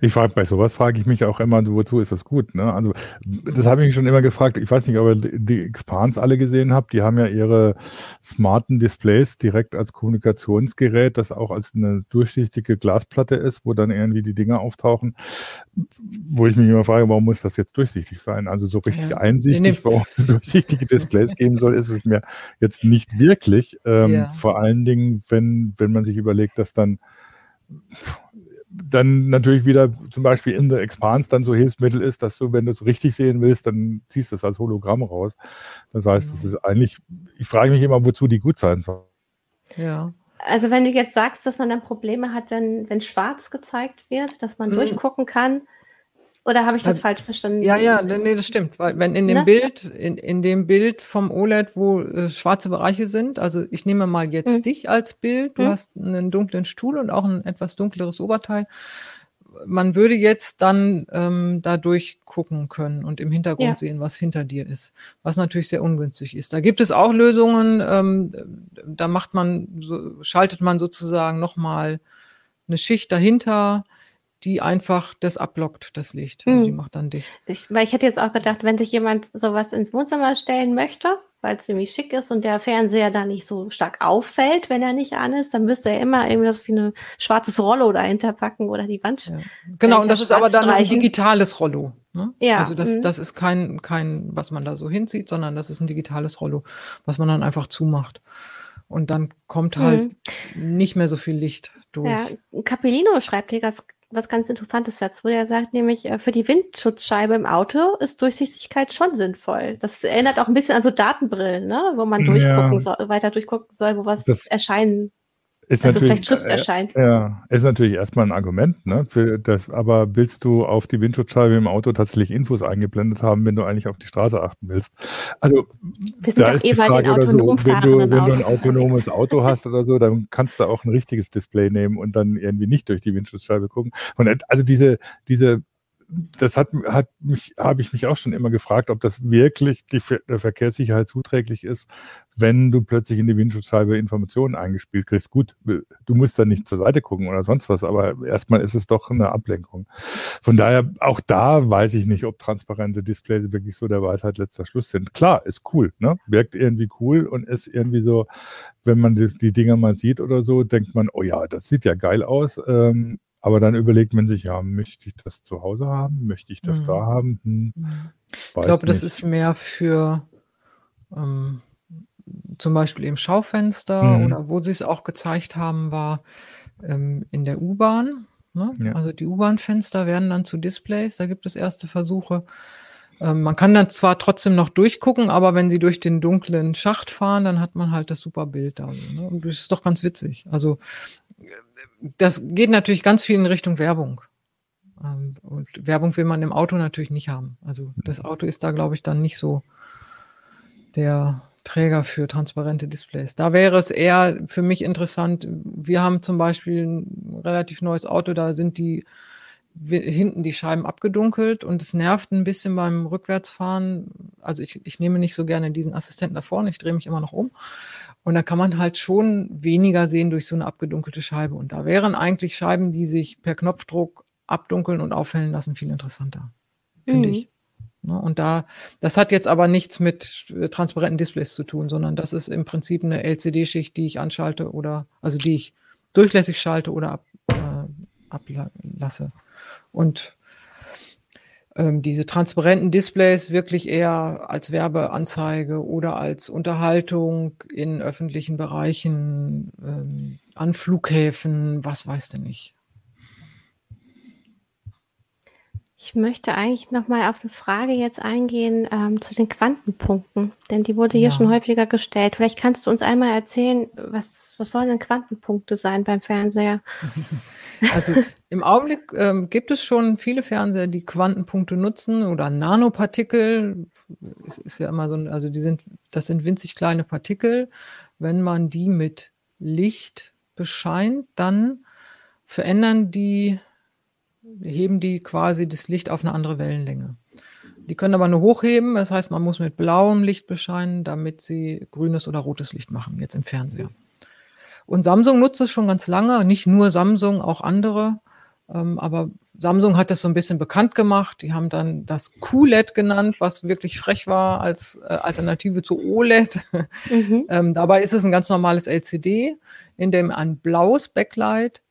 Ich frage bei sowas frage ich mich auch immer, wozu ist das gut? Ne? Also das habe ich mich schon immer gefragt. Ich weiß nicht, ob ihr die Expans alle gesehen habt. Die haben ja ihre smarten Displays direkt als Kommunikationsgerät, das auch als eine durchsichtige Glasplatte ist, wo dann irgendwie die Dinge auftauchen. Wo ich mich immer frage, warum muss das jetzt durchsichtig sein? Also so richtig ja. einsichtig, warum es [laughs] durchsichtige Displays geben soll, ist es mir jetzt nicht wirklich. Ähm, ja. Vor allen Dingen, wenn wenn man sich überlegt, dass dann dann natürlich wieder zum Beispiel in der Expanse dann so Hilfsmittel ist, dass du, wenn du es richtig sehen willst, dann ziehst du es als Hologramm raus. Das heißt, es ist eigentlich, ich frage mich immer, wozu die gut sein soll. Ja. Also wenn du jetzt sagst, dass man dann Probleme hat, wenn, wenn schwarz gezeigt wird, dass man mhm. durchgucken kann, oder habe ich das also, falsch verstanden? Ja, ja, nee, das stimmt. Weil wenn in dem Na? Bild, in, in dem Bild vom OLED, wo äh, schwarze Bereiche sind, also ich nehme mal jetzt hm. dich als Bild, du hm. hast einen dunklen Stuhl und auch ein etwas dunkleres Oberteil. Man würde jetzt dann ähm, da durchgucken können und im Hintergrund ja. sehen, was hinter dir ist, was natürlich sehr ungünstig ist. Da gibt es auch Lösungen, ähm, da macht man, so, schaltet man sozusagen nochmal eine Schicht dahinter, die einfach das abblockt, das Licht. Also die hm. macht dann dicht. Ich, weil ich hätte jetzt auch gedacht, wenn sich jemand sowas ins Wohnzimmer stellen möchte, weil es ziemlich schick ist und der Fernseher da nicht so stark auffällt, wenn er nicht an ist, dann müsste er immer irgendwas wie ein schwarzes Rollo dahinter packen oder die Wand. Ja. Genau, und das ist aber dann ein digitales Rollo. Ne? Ja. Also das, mhm. das ist kein, kein, was man da so hinzieht, sondern das ist ein digitales Rollo, was man dann einfach zumacht. Und dann kommt halt mhm. nicht mehr so viel Licht durch. Ja, Capellino schreibt hier ganz was ganz Interessantes dazu. Er sagt nämlich, äh, für die Windschutzscheibe im Auto ist Durchsichtigkeit schon sinnvoll. Das erinnert auch ein bisschen an so Datenbrillen, ne? wo man durchgucken ja. soll, weiter durchgucken soll, wo was das erscheinen ist also natürlich, vielleicht Schrift äh, erscheint. Äh, ja, ist natürlich erstmal ein Argument, ne? Für das, aber willst du auf die Windschutzscheibe im Auto tatsächlich Infos eingeblendet haben, wenn du eigentlich auf die Straße achten willst? Also wir sind da doch eh bei den autonom so, wenn du, wenn du ein autonomes Auto hast oder so, dann kannst du auch ein richtiges Display nehmen und dann irgendwie nicht durch die Windschutzscheibe gucken. Und also diese, diese das hat, hat mich, habe ich mich auch schon immer gefragt, ob das wirklich die, der Verkehrssicherheit zuträglich ist, wenn du plötzlich in die Windschutzscheibe Informationen eingespielt kriegst. Gut, du musst da nicht zur Seite gucken oder sonst was, aber erstmal ist es doch eine Ablenkung. Von daher, auch da weiß ich nicht, ob transparente Displays wirklich so der Weisheit letzter Schluss sind. Klar, ist cool, ne? Wirkt irgendwie cool und ist irgendwie so, wenn man die, die Dinger mal sieht oder so, denkt man, oh ja, das sieht ja geil aus. Ähm, aber dann überlegt man sich, ja, möchte ich das zu Hause haben? Möchte ich das mhm. da haben? Hm, mhm. ich glaube, nicht. das ist mehr für ähm, zum Beispiel im Schaufenster mhm. oder wo sie es auch gezeigt haben, war ähm, in der U-Bahn. Ne? Ja. Also die U-Bahn-Fenster werden dann zu Displays. Da gibt es erste Versuche. Ähm, man kann dann zwar trotzdem noch durchgucken, aber wenn sie durch den dunklen Schacht fahren, dann hat man halt das super Bild da. Ne? Und das ist doch ganz witzig. Also das geht natürlich ganz viel in Richtung Werbung. Ähm, und Werbung will man im Auto natürlich nicht haben. Also das Auto ist da, glaube ich, dann nicht so der Träger für transparente Displays. Da wäre es eher für mich interessant. Wir haben zum Beispiel ein relativ neues Auto, da sind die hinten die Scheiben abgedunkelt und es nervt ein bisschen beim Rückwärtsfahren. Also ich, ich nehme nicht so gerne diesen Assistenten da vorne, ich drehe mich immer noch um. Und da kann man halt schon weniger sehen durch so eine abgedunkelte Scheibe. Und da wären eigentlich Scheiben, die sich per Knopfdruck abdunkeln und aufhellen lassen, viel interessanter. finde mhm. ich. Ne, und da, das hat jetzt aber nichts mit äh, transparenten Displays zu tun, sondern das ist im Prinzip eine LCD-Schicht, die ich anschalte oder, also die ich durchlässig schalte oder ab, äh, ablasse. Und ähm, diese transparenten Displays wirklich eher als Werbeanzeige oder als Unterhaltung in öffentlichen Bereichen, ähm, an Flughäfen, was weiß denn nicht. Ich möchte eigentlich noch mal auf eine Frage jetzt eingehen ähm, zu den Quantenpunkten, denn die wurde hier ja. schon häufiger gestellt. Vielleicht kannst du uns einmal erzählen, was, was sollen denn Quantenpunkte sein beim Fernseher? [laughs] Also im Augenblick ähm, gibt es schon viele Fernseher, die Quantenpunkte nutzen oder Nanopartikel. Es ist ja immer so, also die sind, das sind winzig kleine Partikel. Wenn man die mit Licht bescheint, dann verändern die heben die quasi das Licht auf eine andere Wellenlänge. Die können aber nur hochheben, das heißt, man muss mit blauem Licht bescheinen, damit sie grünes oder rotes Licht machen, jetzt im Fernseher. Und Samsung nutzt es schon ganz lange, nicht nur Samsung, auch andere. Ähm, aber Samsung hat das so ein bisschen bekannt gemacht. Die haben dann das QLED genannt, was wirklich frech war als äh, Alternative zu OLED. Mhm. [laughs] ähm, dabei ist es ein ganz normales LCD, in dem ein blaues Backlight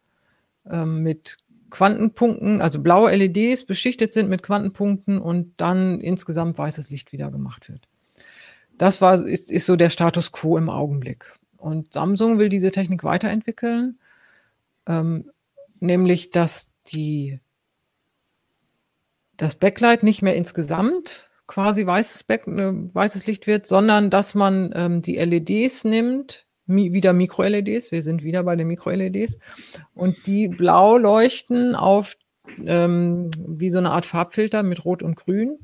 ähm, mit Quantenpunkten, also blaue LEDs beschichtet sind mit Quantenpunkten und dann insgesamt weißes Licht wieder gemacht wird. Das war, ist, ist so der Status quo im Augenblick. Und Samsung will diese Technik weiterentwickeln, ähm, nämlich dass die, das Backlight nicht mehr insgesamt quasi weißes, Back, äh, weißes Licht wird, sondern dass man ähm, die LEDs nimmt, wieder Mikro-LEDs, wir sind wieder bei den Mikro-LEDs, und die blau leuchten auf ähm, wie so eine Art Farbfilter mit Rot und Grün.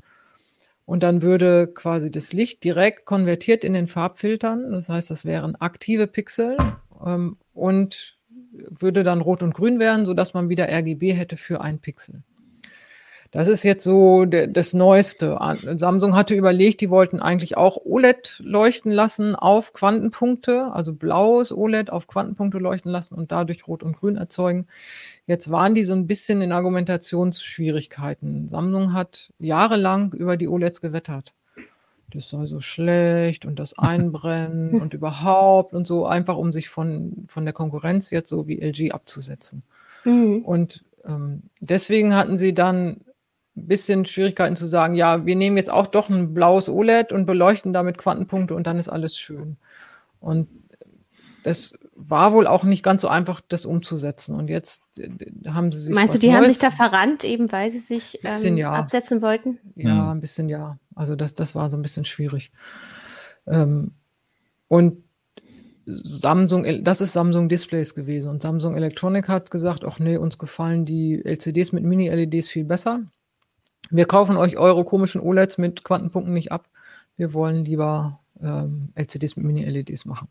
Und dann würde quasi das Licht direkt konvertiert in den Farbfiltern. Das heißt, das wären aktive Pixel ähm, und würde dann rot und grün werden, sodass man wieder RGB hätte für ein Pixel. Das ist jetzt so de, das Neueste. Samsung hatte überlegt, die wollten eigentlich auch OLED leuchten lassen auf Quantenpunkte, also blaues OLED auf Quantenpunkte leuchten lassen und dadurch Rot und Grün erzeugen. Jetzt waren die so ein bisschen in Argumentationsschwierigkeiten. Samsung hat jahrelang über die OLEDs gewettert. Das sei so schlecht und das Einbrennen [laughs] und überhaupt und so, einfach um sich von, von der Konkurrenz jetzt so wie LG abzusetzen. Mhm. Und ähm, deswegen hatten sie dann bisschen Schwierigkeiten zu sagen, ja, wir nehmen jetzt auch doch ein blaues OLED und beleuchten damit Quantenpunkte und dann ist alles schön. Und es war wohl auch nicht ganz so einfach, das umzusetzen. Und jetzt äh, haben sie sich. Meinst du, die Neues haben sich da verrannt, eben weil sie sich bisschen, ähm, ja. absetzen wollten? Ja, mhm. ein bisschen ja. Also das, das war so ein bisschen schwierig. Ähm, und Samsung, das ist Samsung Displays gewesen. Und Samsung Electronic hat gesagt, ach nee, uns gefallen die LCDs mit Mini-LEDs viel besser wir kaufen euch eure komischen OLEDs mit Quantenpunkten nicht ab. Wir wollen lieber ähm, LCDs mit Mini-LEDs machen.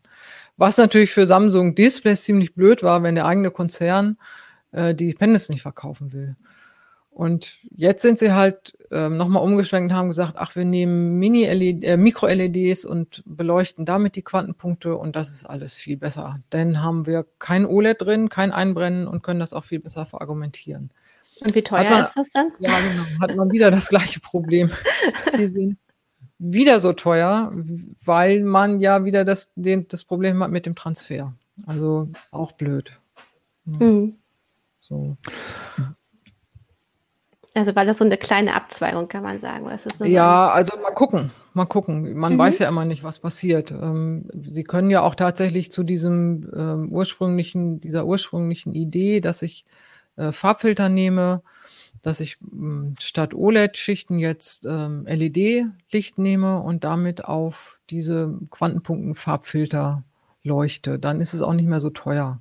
Was natürlich für Samsung Displays ziemlich blöd war, wenn der eigene Konzern äh, die Panels nicht verkaufen will. Und jetzt sind sie halt ähm, nochmal umgeschwenkt und haben gesagt, ach, wir nehmen Mini-LED, äh, Mikro-LEDs und beleuchten damit die Quantenpunkte und das ist alles viel besser. Denn haben wir kein OLED drin, kein Einbrennen und können das auch viel besser verargumentieren. Und wie teuer man, ist das dann? Ja, genau. Hat man wieder das gleiche Problem. [laughs] Die sind wieder so teuer, weil man ja wieder das, den, das Problem hat mit dem Transfer. Also auch blöd. Mhm. So. Also weil das so eine kleine Abzweigung, kann man sagen. ja, also mal gucken, mal gucken. Man mhm. weiß ja immer nicht, was passiert. Ähm, Sie können ja auch tatsächlich zu diesem ähm, ursprünglichen, dieser ursprünglichen Idee, dass ich äh, Farbfilter nehme, dass ich mh, hm, statt OLED-Schichten jetzt ähm, LED-Licht nehme und damit auf diese Quantenpunkten Farbfilter leuchte. Dann ist es auch nicht mehr so teuer.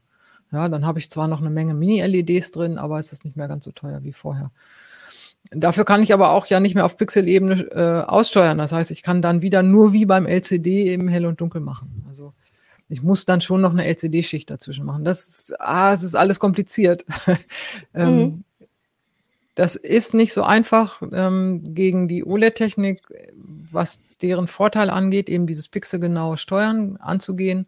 Ja, dann habe ich zwar noch eine Menge Mini-LEDs drin, aber es ist nicht mehr ganz so teuer wie vorher. Dafür kann ich aber auch ja nicht mehr auf Pixel-Ebene äh, aussteuern. Das heißt, ich kann dann wieder nur wie beim LCD eben hell und dunkel machen. Also ich muss dann schon noch eine LCD-Schicht dazwischen machen. Das ist, ah, es ist alles kompliziert. [laughs] ähm, mhm. Das ist nicht so einfach ähm, gegen die OLED-Technik, was deren Vorteil angeht, eben dieses pixelgenaue Steuern anzugehen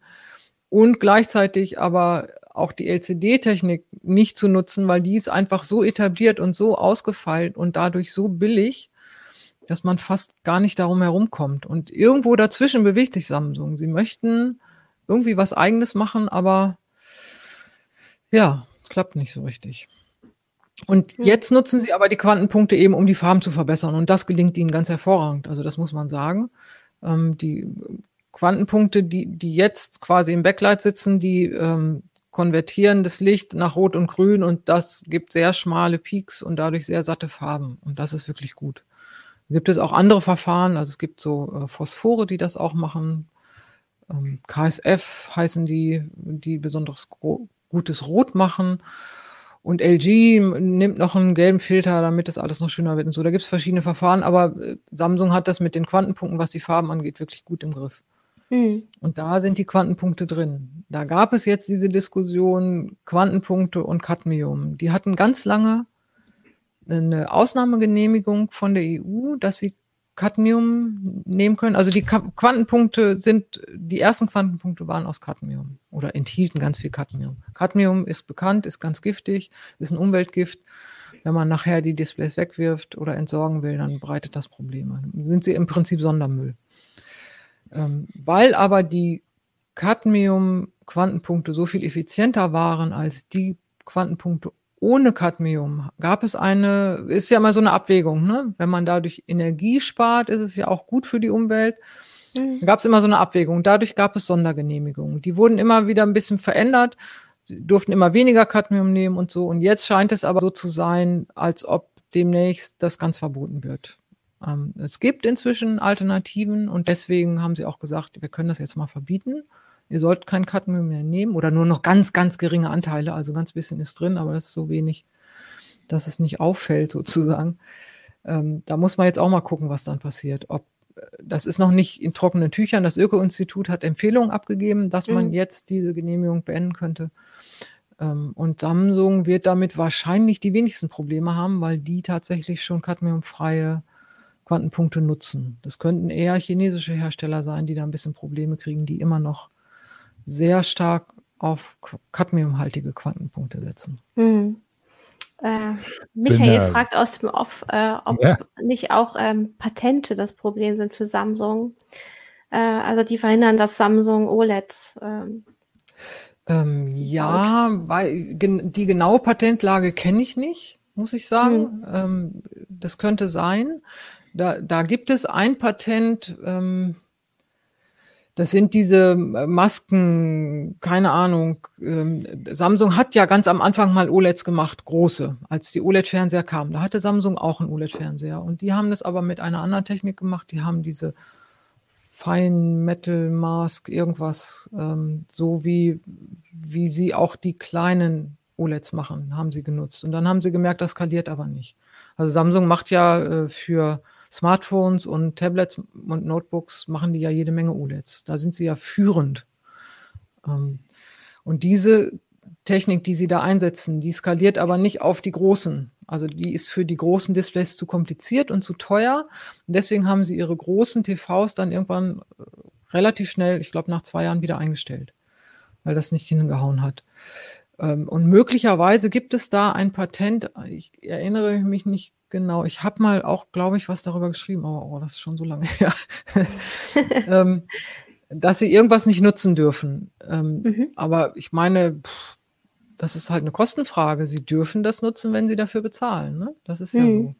und gleichzeitig aber auch die LCD-Technik nicht zu nutzen, weil die ist einfach so etabliert und so ausgefeilt und dadurch so billig, dass man fast gar nicht darum herumkommt. Und irgendwo dazwischen bewegt sich Samsung. Sie möchten irgendwie was Eigenes machen, aber ja, klappt nicht so richtig. Und hm. jetzt nutzen sie aber die Quantenpunkte eben, um die Farben zu verbessern. Und das gelingt ihnen ganz hervorragend. Also das muss man sagen. Ähm, die Quantenpunkte, die, die jetzt quasi im Backlight sitzen, die ähm, konvertieren das Licht nach Rot und Grün und das gibt sehr schmale Peaks und dadurch sehr satte Farben. Und das ist wirklich gut. Gibt es auch andere Verfahren, also es gibt so äh, Phosphore, die das auch machen. Ähm, KSF heißen die, die besonders gutes Rot machen. Und LG nimmt noch einen gelben Filter, damit das alles noch schöner wird und so. Da gibt es verschiedene Verfahren, aber äh, Samsung hat das mit den Quantenpunkten, was die Farben angeht, wirklich gut im Griff. Mhm. Und da sind die Quantenpunkte drin. Da gab es jetzt diese Diskussion Quantenpunkte und Cadmium. Die hatten ganz lange eine Ausnahmegenehmigung von der EU, dass sie Cadmium nehmen können. Also die Quantenpunkte sind, die ersten Quantenpunkte waren aus Cadmium oder enthielten ganz viel Cadmium. Cadmium ist bekannt, ist ganz giftig, ist ein Umweltgift. Wenn man nachher die Displays wegwirft oder entsorgen will, dann bereitet das Probleme. Sind sie im Prinzip Sondermüll. Ähm, weil aber die Cadmium-Quantenpunkte so viel effizienter waren als die Quantenpunkte ohne Cadmium gab es eine, ist ja mal so eine Abwägung, ne? Wenn man dadurch Energie spart, ist es ja auch gut für die Umwelt. Mhm. Da gab es immer so eine Abwägung. Dadurch gab es Sondergenehmigungen. Die wurden immer wieder ein bisschen verändert. Sie durften immer weniger Cadmium nehmen und so. Und jetzt scheint es aber so zu sein, als ob demnächst das ganz verboten wird. Ähm, es gibt inzwischen Alternativen und deswegen haben sie auch gesagt, wir können das jetzt mal verbieten. Ihr sollt kein Cadmium mehr nehmen oder nur noch ganz, ganz geringe Anteile. Also ganz bisschen ist drin, aber das ist so wenig, dass es nicht auffällt sozusagen. Ähm, da muss man jetzt auch mal gucken, was dann passiert. Ob äh, das ist noch nicht in trockenen Tüchern. Das Öko-Institut hat Empfehlungen abgegeben, dass man mhm. jetzt diese Genehmigung beenden könnte. Ähm, und Samsung wird damit wahrscheinlich die wenigsten Probleme haben, weil die tatsächlich schon cadmiumfreie Quantenpunkte nutzen. Das könnten eher chinesische Hersteller sein, die da ein bisschen Probleme kriegen, die immer noch sehr stark auf cadmiumhaltige Quantenpunkte setzen. Hm. Äh, Michael Bin, fragt aus dem Off, äh, ob ja. nicht auch ähm, Patente das Problem sind für Samsung. Äh, also die verhindern, dass Samsung OLEDs. Ähm, ähm, ja, weil gen die genaue Patentlage kenne ich nicht, muss ich sagen. Hm. Ähm, das könnte sein. Da, da gibt es ein Patent, ähm, das sind diese äh, Masken, keine Ahnung. Ähm, Samsung hat ja ganz am Anfang mal OLEDs gemacht, große, als die OLED-Fernseher kamen. Da hatte Samsung auch einen OLED-Fernseher. Und die haben das aber mit einer anderen Technik gemacht. Die haben diese Fine Metal Mask, irgendwas, ähm, so wie, wie sie auch die kleinen OLEDs machen, haben sie genutzt. Und dann haben sie gemerkt, das skaliert aber nicht. Also Samsung macht ja äh, für Smartphones und Tablets und Notebooks machen die ja jede Menge OLEDs. Da sind sie ja führend. Ähm, und diese Technik, die sie da einsetzen, die skaliert aber nicht auf die großen. Also die ist für die großen Displays zu kompliziert und zu teuer. Und deswegen haben sie ihre großen TVs dann irgendwann äh, relativ schnell, ich glaube nach zwei Jahren wieder eingestellt, weil das nicht hingehauen hat. Ähm, und möglicherweise gibt es da ein Patent, ich erinnere mich nicht Genau, ich habe mal auch, glaube ich, was darüber geschrieben, aber oh, das ist schon so lange [laughs] her, ähm, dass sie irgendwas nicht nutzen dürfen. Ähm, mhm. Aber ich meine, pff, das ist halt eine Kostenfrage. Sie dürfen das nutzen, wenn sie dafür bezahlen. Ne? Das ist ja mhm. so.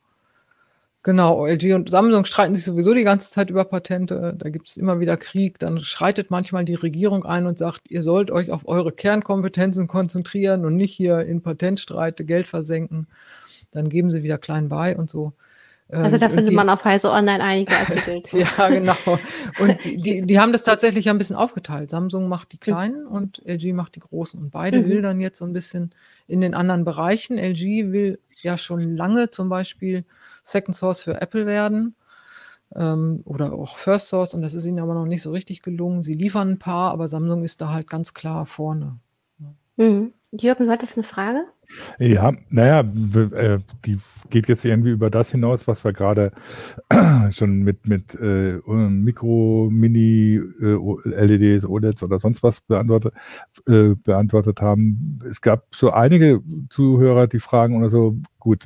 Genau, LG und Samsung streiten sich sowieso die ganze Zeit über Patente. Da gibt es immer wieder Krieg. Dann schreitet manchmal die Regierung ein und sagt, ihr sollt euch auf eure Kernkompetenzen konzentrieren und nicht hier in Patentstreite Geld versenken dann geben sie wieder klein bei und so. Also da ähm, findet man auf Heise Online einige Artikel [laughs] zu. ja, genau. Und die, die, [laughs] die, haben das tatsächlich ein bisschen aufgeteilt. Samsung macht die kleinen und LG macht die großen. Und beide mhm. will dann jetzt so ein bisschen in den anderen Bereichen. LG will ja schon lange zum Beispiel Second Source für Apple werden ähm, oder auch First Source. Und das ist ihnen aber noch nicht so richtig gelungen. Sie liefern ein paar, aber Samsung ist da halt ganz klar vorne. Mhm. Jürgen, du hattest eine Frage? Ja, naja, äh, die geht jetzt irgendwie über das hinaus, was wir gerade [clears throat] schon mit, mit äh, Mikro, Mini, äh, LEDs, OLEDs oder sonst was beantwortet, äh, beantwortet haben. Es gab so einige Zuhörer, die fragen oder so, gut,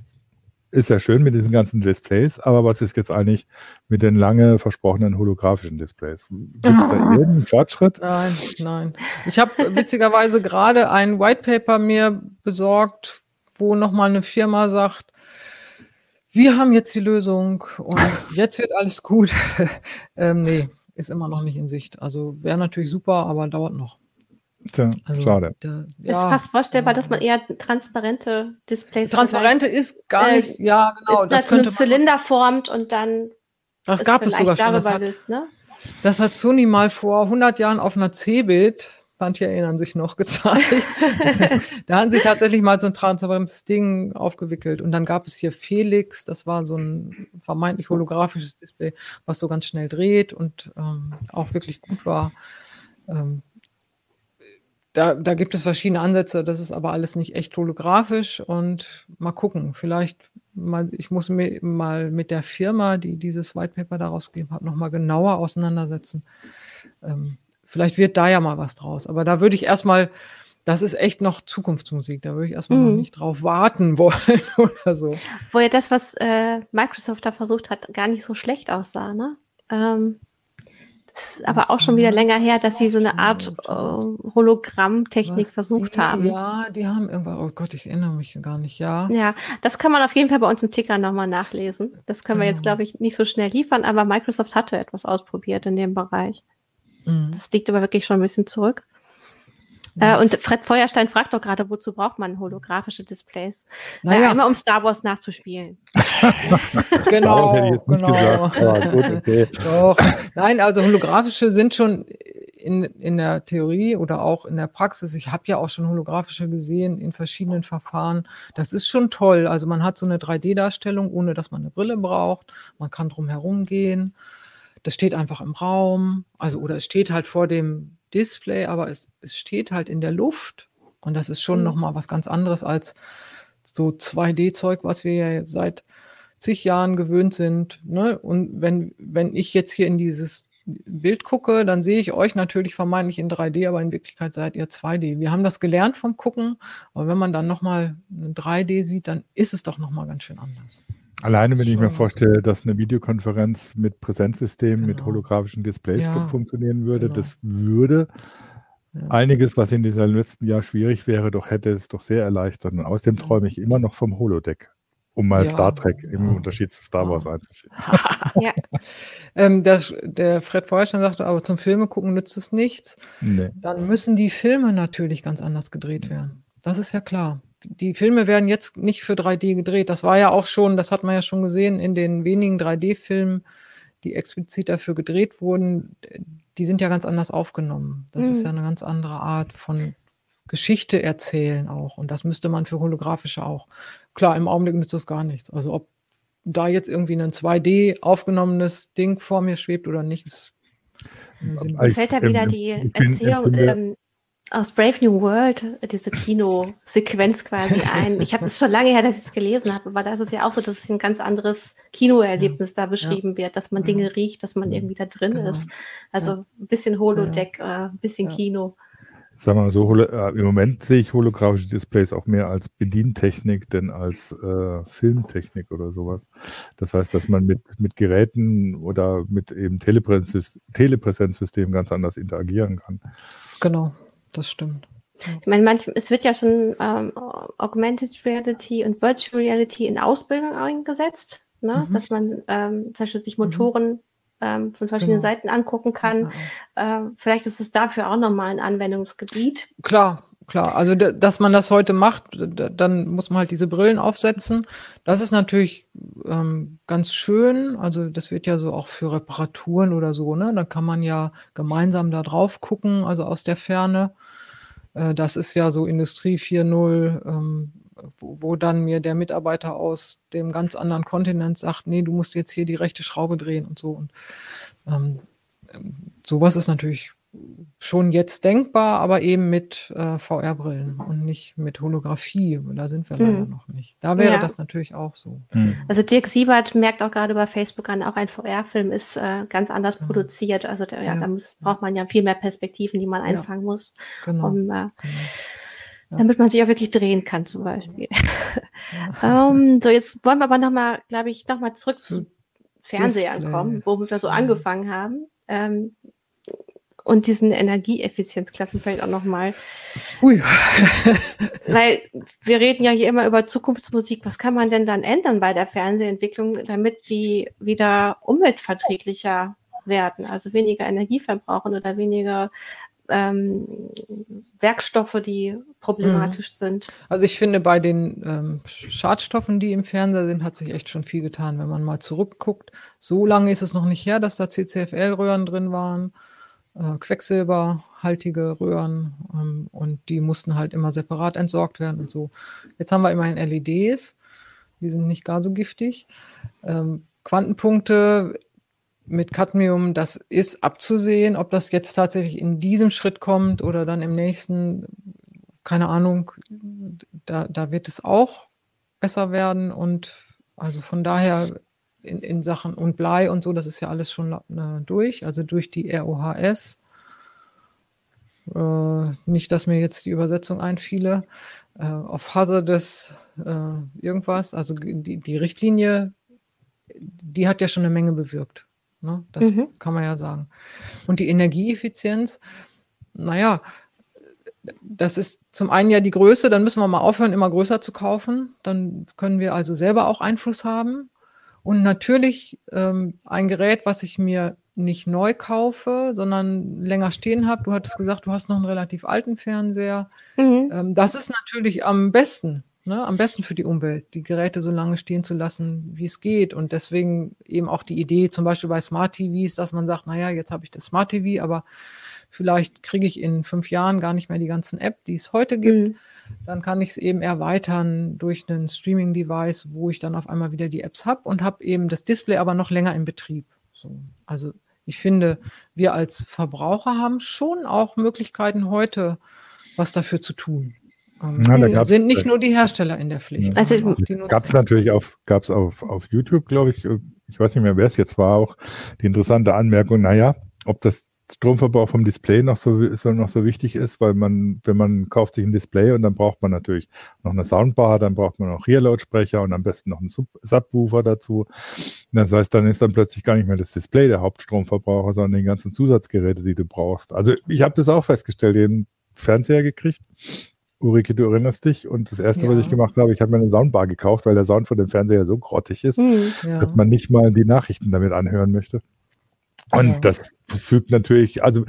ist ja schön mit diesen ganzen Displays, aber was ist jetzt eigentlich mit den lange versprochenen holographischen Displays? Gibt es da [laughs] irgendeinen Fortschritt? Nein, nein. Ich habe witzigerweise gerade ein White Paper mir besorgt, wo nochmal eine Firma sagt, wir haben jetzt die Lösung und [laughs] jetzt wird alles gut. [laughs] ähm, nee, ist immer noch nicht in Sicht. Also wäre natürlich super, aber dauert noch. Tja, also, schade. Der, ja, ist fast vorstellbar, dass man eher transparente Displays. Transparente ist gar nicht, äh, ja, genau. Das könnte einen Zylinder formt und dann. Das gab es sogar schon. Das hat, löst, ne? das hat Sony mal vor 100 Jahren auf einer Cebit manche erinnern sich noch, [laughs] gezeigt. da haben sie tatsächlich mal so ein transparentes Ding aufgewickelt. Und dann gab es hier Felix, das war so ein vermeintlich holographisches Display, was so ganz schnell dreht und ähm, auch wirklich gut war. Ähm, da, da gibt es verschiedene Ansätze, das ist aber alles nicht echt holographisch und mal gucken, vielleicht mal, ich muss mir mal mit der Firma, die dieses White Paper daraus gegeben hat, nochmal genauer auseinandersetzen. Ähm, vielleicht wird da ja mal was draus. Aber da würde ich erstmal, das ist echt noch Zukunftsmusik. Da würde ich erstmal mhm. noch nicht drauf warten [laughs] wollen oder so. Wo ja das, was äh, Microsoft da versucht hat, gar nicht so schlecht aussah, ne? Ähm, ist aber auch schon wieder länger her, dass sie so eine Art äh, Hologrammtechnik versucht die, haben. Ja, die haben irgendwann, oh Gott, ich erinnere mich gar nicht, ja. Ja, das kann man auf jeden Fall bei uns im Ticker nochmal nachlesen. Das können wir jetzt, genau. glaube ich, nicht so schnell liefern, aber Microsoft hatte etwas ausprobiert in dem Bereich. Mhm. Das liegt aber wirklich schon ein bisschen zurück. Ja. Äh, und Fred Feuerstein fragt doch gerade, wozu braucht man holographische Displays? Naja, äh, immer um Star Wars nachzuspielen. [laughs] genau, genau. Ah, gut, okay. [laughs] Doch. Nein, also holographische sind schon in, in der Theorie oder auch in der Praxis. Ich habe ja auch schon holographische gesehen in verschiedenen Verfahren. Das ist schon toll. Also man hat so eine 3D-Darstellung, ohne dass man eine Brille braucht. Man kann drum herum gehen das steht einfach im Raum, also oder es steht halt vor dem Display, aber es, es steht halt in der Luft. Und das ist schon mhm. nochmal was ganz anderes als so 2D-Zeug, was wir ja seit zig Jahren gewöhnt sind. Ne? Und wenn, wenn ich jetzt hier in dieses Bild gucke, dann sehe ich euch natürlich vermeintlich in 3D, aber in Wirklichkeit seid ihr 2D. Wir haben das gelernt vom Gucken, aber wenn man dann nochmal 3D sieht, dann ist es doch nochmal ganz schön anders. Alleine, wenn ich mir vorstelle, dass eine Videokonferenz mit Präsenzsystemen, genau. mit holographischen Displays ja, funktionieren würde, genau. das würde ja. einiges, was in diesem letzten Jahr schwierig wäre, doch hätte es doch sehr erleichtert. Und außerdem träume ich immer noch vom Holodeck, um mal ja. Star Trek im Unterschied zu Star Wars einzuschieben. [laughs] ja. ähm, das, der Fred Feuerstein sagte, aber zum Filme gucken nützt es nichts. Nee. Dann müssen die Filme natürlich ganz anders gedreht werden. Das ist ja klar die Filme werden jetzt nicht für 3D gedreht. Das war ja auch schon, das hat man ja schon gesehen in den wenigen 3D-Filmen, die explizit dafür gedreht wurden. Die sind ja ganz anders aufgenommen. Das mhm. ist ja eine ganz andere Art von Geschichte erzählen auch. Und das müsste man für holographische auch. Klar, im Augenblick nützt das gar nichts. Also ob da jetzt irgendwie ein 2D aufgenommenes Ding vor mir schwebt oder nicht, ist mir fällt da wieder die Erzählung, ähm, aus Brave New World, diese Kinosequenz quasi ein. Ich habe es schon lange her, dass ich es gelesen habe, aber da ist es ja auch so, dass es ein ganz anderes Kinoerlebnis ja. da beschrieben ja. wird, dass man Dinge riecht, dass man irgendwie da drin genau. ist. Also ja. ein bisschen Holodeck, äh, ein bisschen Kino. Sagen wir mal so, äh, im Moment sehe ich holographische Displays auch mehr als Bedientechnik, denn als äh, Filmtechnik oder sowas. Das heißt, dass man mit, mit Geräten oder mit eben Telepräsenzsystemen ganz anders interagieren kann. Genau das stimmt. Ich meine, manch, es wird ja schon ähm, Augmented Reality und Virtual Reality in Ausbildung eingesetzt, ne? Mhm. dass man ähm, zum Beispiel sich mhm. Motoren mhm. ähm, von verschiedenen genau. Seiten angucken kann. Ja. Äh, vielleicht ist es dafür auch nochmal ein Anwendungsgebiet. Klar, klar. Also, dass man das heute macht, dann muss man halt diese Brillen aufsetzen. Das ist natürlich ähm, ganz schön. Also, das wird ja so auch für Reparaturen oder so, ne? Dann kann man ja gemeinsam da drauf gucken, also aus der Ferne. Äh, das ist ja so Industrie 4.0, ähm, wo, wo, dann mir der Mitarbeiter aus dem ganz anderen Kontinent sagt, nee, du musst jetzt hier die rechte Schraube drehen und so. Und ähm, sowas ist natürlich schon jetzt denkbar, aber eben mit äh, VR-Brillen und nicht mit Holographie. Da sind wir mhm. leider noch nicht. Da wäre ja. das natürlich auch so. Mhm. Also Dirk Siebert merkt auch gerade bei Facebook an, auch ein VR-Film ist äh, ganz anders mhm. produziert. Also der, ja, ja, da muss, braucht man ja viel mehr Perspektiven, die man einfangen muss. Genau. Um, äh, genau. Damit man sich auch wirklich drehen kann, zum Beispiel. um, [laughs] ähm, so, jetzt wollen wir aber nochmal, glaube ich, nochmal zurück zu, zu Fernsehern kommen, wo wir so angefangen haben. Ähm, und diesen Energieeffizienzklassen vielleicht auch nochmal. Ui. [laughs] Weil wir reden ja hier immer über Zukunftsmusik. Was kann man denn dann ändern bei der Fernsehentwicklung, damit die wieder umweltverträglicher werden? Also weniger Energie verbrauchen oder weniger ähm, Werkstoffe, die problematisch mhm. sind. Also ich finde, bei den ähm, Schadstoffen, die im Fernseher sind, hat sich echt schon viel getan. Wenn man mal zurückguckt, so lange ist es noch nicht her, dass da CCFL-Röhren drin waren äh, quecksilberhaltige Röhren ähm, und die mussten halt immer separat entsorgt werden und so. Jetzt haben wir immerhin LEDs, die sind nicht gar so giftig. Ähm, Quantenpunkte mit Cadmium, das ist abzusehen, ob das jetzt tatsächlich in diesem Schritt kommt oder dann im nächsten, keine Ahnung, da, da wird es auch besser werden und also von daher in, in Sachen und Blei und so, das ist ja alles schon äh, durch, also durch die ROHS. Äh, nicht, dass mir jetzt die Übersetzung einfiele. Äh, auf Hazardous äh, irgendwas, also die, die Richtlinie, die hat ja schon eine Menge bewirkt. Ne? Das mhm. kann man ja sagen. Und die Energieeffizienz, naja, das ist zum einen ja die Größe, dann müssen wir mal aufhören, immer größer zu kaufen. Dann können wir also selber auch Einfluss haben. Und natürlich ähm, ein Gerät, was ich mir nicht neu kaufe, sondern länger stehen habe. Du hattest gesagt, du hast noch einen relativ alten Fernseher. Mhm. Ähm, das ist natürlich am besten, ne? am besten für die Umwelt, die Geräte so lange stehen zu lassen, wie es geht. Und deswegen eben auch die Idee, zum Beispiel bei Smart TVs, dass man sagt, naja, jetzt habe ich das Smart TV, aber vielleicht kriege ich in fünf Jahren gar nicht mehr die ganzen App, die es heute gibt. Mhm dann kann ich es eben erweitern durch einen Streaming-Device, wo ich dann auf einmal wieder die Apps habe und habe eben das Display aber noch länger im Betrieb. So. Also ich finde, wir als Verbraucher haben schon auch Möglichkeiten heute, was dafür zu tun. Ähm, ja, sind nicht nur die Hersteller in der Pflicht. Also gab es natürlich auf, gab's auf, auf YouTube, glaube ich, ich weiß nicht mehr, wer es jetzt war, auch die interessante Anmerkung, naja, ob das Stromverbrauch vom Display noch so, so, noch so wichtig ist, weil man, wenn man kauft sich ein Display und dann braucht man natürlich noch eine Soundbar, dann braucht man noch Rear-Lautsprecher und am besten noch einen Sub Subwoofer dazu. Das heißt, dann ist dann plötzlich gar nicht mehr das Display der Hauptstromverbraucher, sondern die ganzen Zusatzgeräte, die du brauchst. Also ich habe das auch festgestellt, den Fernseher gekriegt. Ulrike, du erinnerst dich. Und das erste, ja. was ich gemacht habe, ich habe mir eine Soundbar gekauft, weil der Sound von dem Fernseher so grottig ist, hm, ja. dass man nicht mal die Nachrichten damit anhören möchte. Und okay. das fügt natürlich, also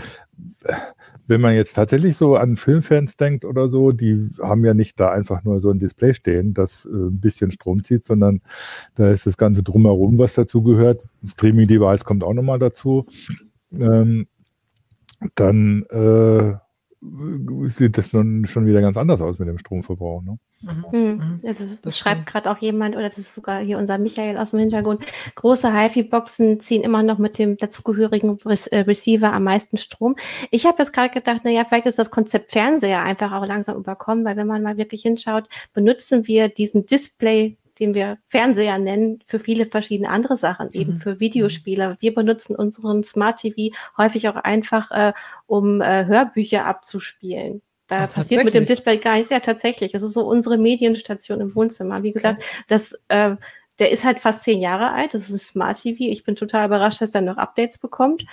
wenn man jetzt tatsächlich so an Filmfans denkt oder so, die haben ja nicht da einfach nur so ein Display stehen, das äh, ein bisschen Strom zieht, sondern da ist das Ganze drumherum, was dazu gehört. Streaming-Device kommt auch nochmal dazu. Ähm, dann äh, sieht das nun schon wieder ganz anders aus mit dem Stromverbrauch. Ne? Mhm. Hm. Mhm. Also das schreibt gerade auch jemand, oder das ist sogar hier unser Michael aus dem Hintergrund, große HiFi-Boxen ziehen immer noch mit dem dazugehörigen äh, Receiver am meisten Strom. Ich habe jetzt gerade gedacht, naja, vielleicht ist das Konzept Fernseher einfach auch langsam überkommen, weil wenn man mal wirklich hinschaut, benutzen wir diesen Display den wir Fernseher nennen, für viele verschiedene andere Sachen, eben mhm. für Videospiele. Wir benutzen unseren Smart TV häufig auch einfach, äh, um äh, Hörbücher abzuspielen. Da Ach, passiert mit dem Display gar nichts. Ja, tatsächlich. Das ist so unsere Medienstation im Wohnzimmer. Wie gesagt, okay. das, äh, der ist halt fast zehn Jahre alt. Das ist Smart TV. Ich bin total überrascht, dass er noch Updates bekommt.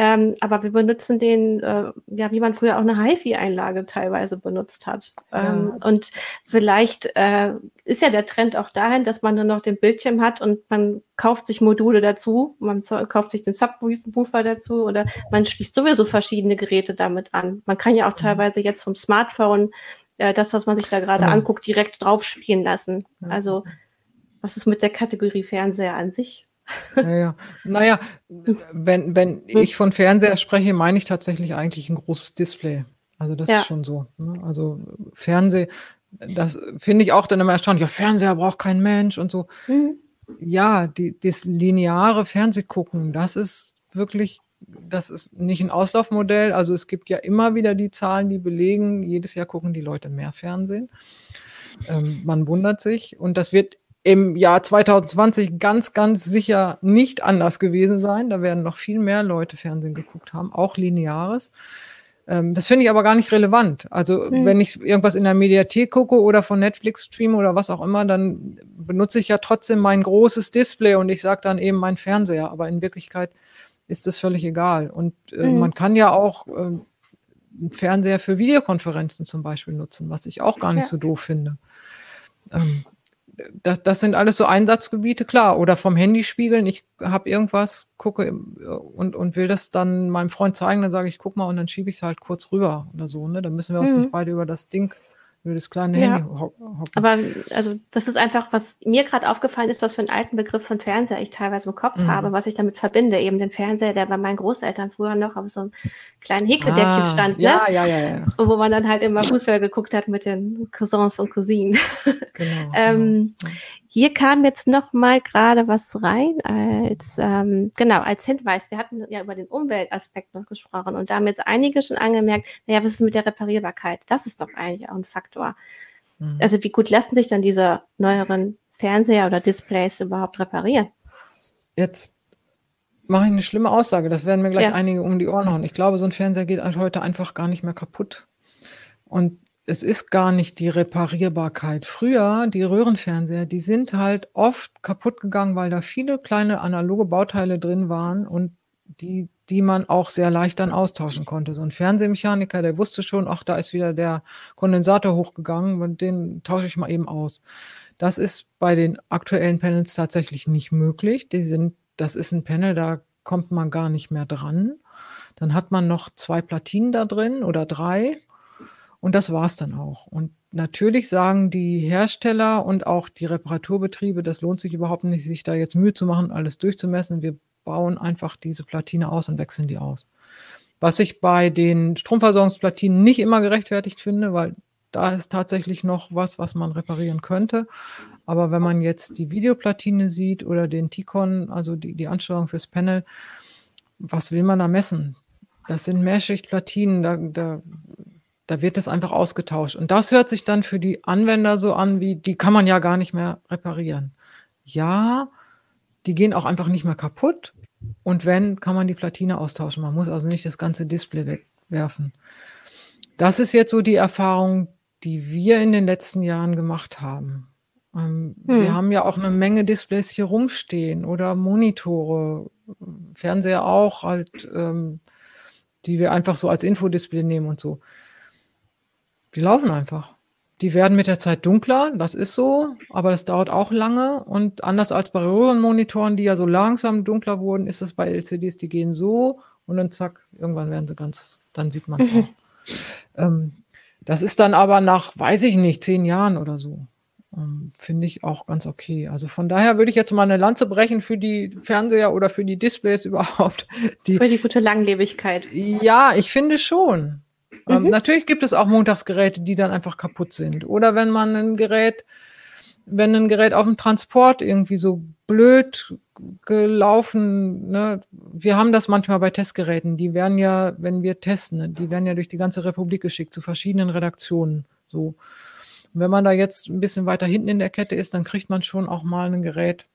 Ähm, aber wir benutzen den, äh, ja, wie man früher auch eine HiFi-Einlage teilweise benutzt hat. Ähm, ja. Und vielleicht äh, ist ja der Trend auch dahin, dass man dann noch den Bildschirm hat und man kauft sich Module dazu, man kauft sich den Subwoofer dazu oder man schließt sowieso verschiedene Geräte damit an. Man kann ja auch mhm. teilweise jetzt vom Smartphone äh, das, was man sich da gerade mhm. anguckt, direkt drauf spielen lassen. Also was ist mit der Kategorie Fernseher an sich? Naja, naja wenn, wenn ich von Fernseher spreche, meine ich tatsächlich eigentlich ein großes Display. Also das ja. ist schon so. Ne? Also Fernseh, das finde ich auch dann immer erstaunlich. Ja, Fernseher braucht kein Mensch und so. Mhm. Ja, die, das lineare Fernsehgucken, das ist wirklich, das ist nicht ein Auslaufmodell. Also es gibt ja immer wieder die Zahlen, die belegen, jedes Jahr gucken die Leute mehr Fernsehen. Ähm, man wundert sich und das wird im Jahr 2020 ganz, ganz sicher nicht anders gewesen sein. Da werden noch viel mehr Leute Fernsehen geguckt haben, auch lineares. Ähm, das finde ich aber gar nicht relevant. Also mhm. wenn ich irgendwas in der Mediathek gucke oder von Netflix streame oder was auch immer, dann benutze ich ja trotzdem mein großes Display und ich sage dann eben mein Fernseher. Aber in Wirklichkeit ist das völlig egal. Und äh, mhm. man kann ja auch äh, einen Fernseher für Videokonferenzen zum Beispiel nutzen, was ich auch gar nicht ja. so doof finde. Ähm, das, das sind alles so Einsatzgebiete, klar. Oder vom Handy spiegeln. Ich habe irgendwas, gucke und, und will das dann meinem Freund zeigen, dann sage ich, guck mal, und dann schiebe ich es halt kurz rüber oder so. Ne? Dann müssen wir uns mhm. nicht beide über das Ding über das kleine ja. Handy hocken. Aber also das ist einfach, was mir gerade aufgefallen ist, was für einen alten Begriff von Fernseher ich teilweise im Kopf mhm. habe, was ich damit verbinde. Eben den Fernseher, der bei meinen Großeltern früher noch auf so einem kleinen Häkeldeckchen ah, stand. Ja, ne? ja, ja, ja. Und wo man dann halt immer Fußball geguckt hat mit den Cousins und Cousinen. Genau. [laughs] ähm, genau. Hier kam jetzt noch mal gerade was rein als ähm, genau als Hinweis. Wir hatten ja über den Umweltaspekt noch gesprochen und da haben jetzt einige schon angemerkt, naja, was ist mit der Reparierbarkeit? Das ist doch eigentlich auch ein Faktor. Mhm. Also wie gut lassen sich dann diese neueren Fernseher oder Displays überhaupt reparieren? Jetzt mache ich eine schlimme Aussage. Das werden mir gleich ja. einige um die Ohren hauen. Ich glaube, so ein Fernseher geht heute einfach gar nicht mehr kaputt. Und es ist gar nicht die Reparierbarkeit. Früher, die Röhrenfernseher, die sind halt oft kaputt gegangen, weil da viele kleine analoge Bauteile drin waren und die, die man auch sehr leicht dann austauschen konnte. So ein Fernsehmechaniker, der wusste schon, ach, da ist wieder der Kondensator hochgegangen und den tausche ich mal eben aus. Das ist bei den aktuellen Panels tatsächlich nicht möglich. Die sind, das ist ein Panel, da kommt man gar nicht mehr dran. Dann hat man noch zwei Platinen da drin oder drei und das war's dann auch. Und natürlich sagen die Hersteller und auch die Reparaturbetriebe, das lohnt sich überhaupt nicht, sich da jetzt Mühe zu machen, alles durchzumessen. Wir bauen einfach diese Platine aus und wechseln die aus. Was ich bei den Stromversorgungsplatinen nicht immer gerechtfertigt finde, weil da ist tatsächlich noch was, was man reparieren könnte. Aber wenn man jetzt die Videoplatine sieht oder den Ticon, also die, die Ansteuerung fürs Panel, was will man da messen? Das sind Mehrschichtplatinen, da, da da wird es einfach ausgetauscht. Und das hört sich dann für die Anwender so an, wie die kann man ja gar nicht mehr reparieren. Ja, die gehen auch einfach nicht mehr kaputt. Und wenn, kann man die Platine austauschen. Man muss also nicht das ganze Display wegwerfen. Das ist jetzt so die Erfahrung, die wir in den letzten Jahren gemacht haben. Ähm, hm. Wir haben ja auch eine Menge Displays hier rumstehen oder Monitore, Fernseher auch, halt, ähm, die wir einfach so als Infodisplay nehmen und so. Die laufen einfach. Die werden mit der Zeit dunkler, das ist so, aber das dauert auch lange. Und anders als bei Röhrenmonitoren, die ja so langsam dunkler wurden, ist es bei LCDs, die gehen so und dann zack, irgendwann werden sie ganz, dann sieht man es auch. [laughs] Ähm, das ist dann aber nach, weiß ich nicht, zehn Jahren oder so. Ähm, Finde ich auch ganz okay. Also von daher würde ich jetzt mal eine Lanze brechen für die Fernseher oder für die Displays [laughs] überhaupt. Die, für die gute Langlebigkeit. Ja, ich finde schon. Ähm, mhm. natürlich gibt es auch Montagsgeräte, die dann einfach kaputt sind. Oder wenn man ein Gerät, wenn ein Gerät auf dem Transport irgendwie so blöd gelaufen, ne? wir haben das manchmal bei Testgeräten, die werden ja, wenn wir testen, die werden ja durch die ganze Republik geschickt zu verschiedenen Redaktionen. So. Und wenn man da jetzt ein bisschen weiter hinten in der Kette ist, dann kriegt man schon auch mal ein Gerät,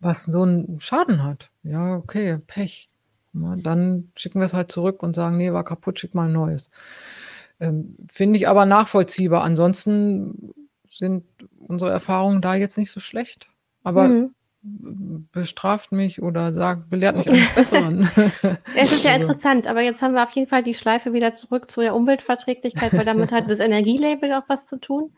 was so einen Schaden hat. Ja, okay, Pech. Ne, dann schicken wir es halt zurück und sagen, nee, war kaputt, schick mal ein neues. Ähm, Finde ich aber nachvollziehbar. Ansonsten sind unsere Erfahrungen da jetzt nicht so schlecht. Aber mhm. bestraft mich oder sagt, belehrt mich eines Besseren. [laughs] es ist ja also interessant, aber jetzt haben wir auf jeden Fall die Schleife wieder zurück zu der Umweltverträglichkeit, weil damit hat das [laughs] Energielabel auch was zu tun.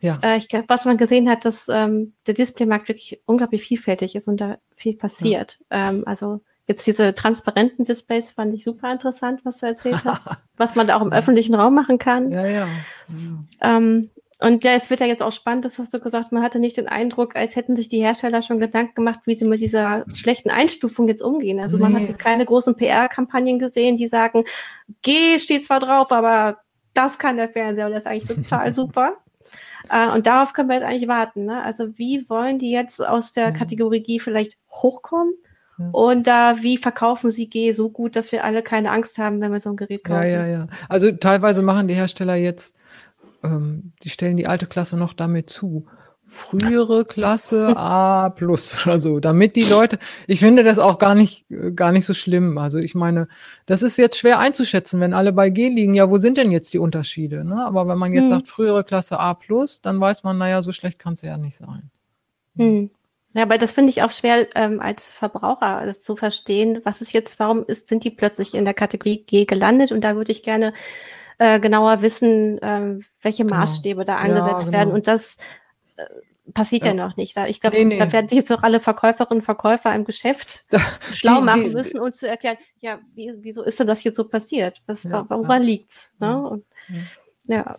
Ja. Äh, ich glaube, was man gesehen hat, dass ähm, der Displaymarkt wirklich unglaublich vielfältig ist und da viel passiert. Ja. Ähm, also Jetzt diese transparenten Displays fand ich super interessant, was du erzählt hast, [laughs] was man da auch im öffentlichen Raum machen kann. Ja, ja. ja. Ähm, und ja, es wird ja jetzt auch spannend, das hast du gesagt, man hatte nicht den Eindruck, als hätten sich die Hersteller schon Gedanken gemacht, wie sie mit dieser schlechten Einstufung jetzt umgehen. Also nee. man hat jetzt keine großen PR-Kampagnen gesehen, die sagen, G steht zwar drauf, aber das kann der Fernseher und das ist eigentlich total [laughs] super. Äh, und darauf können wir jetzt eigentlich warten. Ne? Also wie wollen die jetzt aus der Kategorie G vielleicht hochkommen? Und da, wie verkaufen sie G so gut, dass wir alle keine Angst haben, wenn wir so ein Gerät kaufen? Ja, ja, ja. Also teilweise machen die Hersteller jetzt, ähm, die stellen die alte Klasse noch damit zu. frühere Klasse [laughs] A plus oder so, damit die Leute, ich finde das auch gar nicht, gar nicht so schlimm. Also ich meine, das ist jetzt schwer einzuschätzen, wenn alle bei G liegen. Ja, wo sind denn jetzt die Unterschiede? Ne? Aber wenn man jetzt hm. sagt frühere Klasse A plus, dann weiß man, naja, so schlecht kann es ja nicht sein. Hm. Ja, aber das finde ich auch schwer ähm, als Verbraucher das zu verstehen. Was ist jetzt, warum ist, sind die plötzlich in der Kategorie G gelandet? Und da würde ich gerne äh, genauer wissen, äh, welche genau. Maßstäbe da angesetzt ja, genau. werden. Und das äh, passiert ja. ja. noch nicht. Ich glaube, nee, nee. da werden sich jetzt auch alle Verkäuferinnen und Verkäufer im Geschäft [laughs] schlau die, machen die, müssen, um zu erklären, ja, wie, wieso ist denn das jetzt so passiert? Was, ja, woran ja. liegt's? Ne? Und, ja.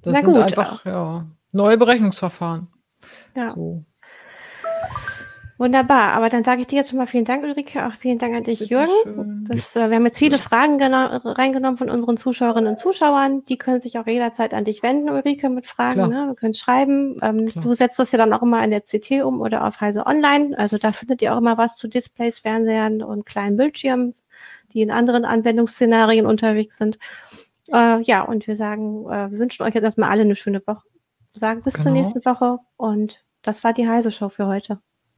Das Na sind gut. einfach ja, neue Berechnungsverfahren. Ja. So. Wunderbar, aber dann sage ich dir jetzt schon mal vielen Dank, Ulrike, auch vielen Dank an dich, Bitte Jürgen. Das, äh, wir haben jetzt viele Fragen reingenommen von unseren Zuschauerinnen und Zuschauern. Die können sich auch jederzeit an dich wenden, Ulrike, mit Fragen. Ne? Wir können schreiben. Ähm, du setzt das ja dann auch immer in der CT um oder auf Heise Online. Also da findet ihr auch immer was zu Displays, Fernsehern und kleinen Bildschirmen, die in anderen Anwendungsszenarien unterwegs sind. Äh, ja, und wir sagen, äh, wir wünschen euch jetzt erstmal alle eine schöne Woche. Wir sagen bis genau. zur nächsten Woche und das war die Heise Show für heute.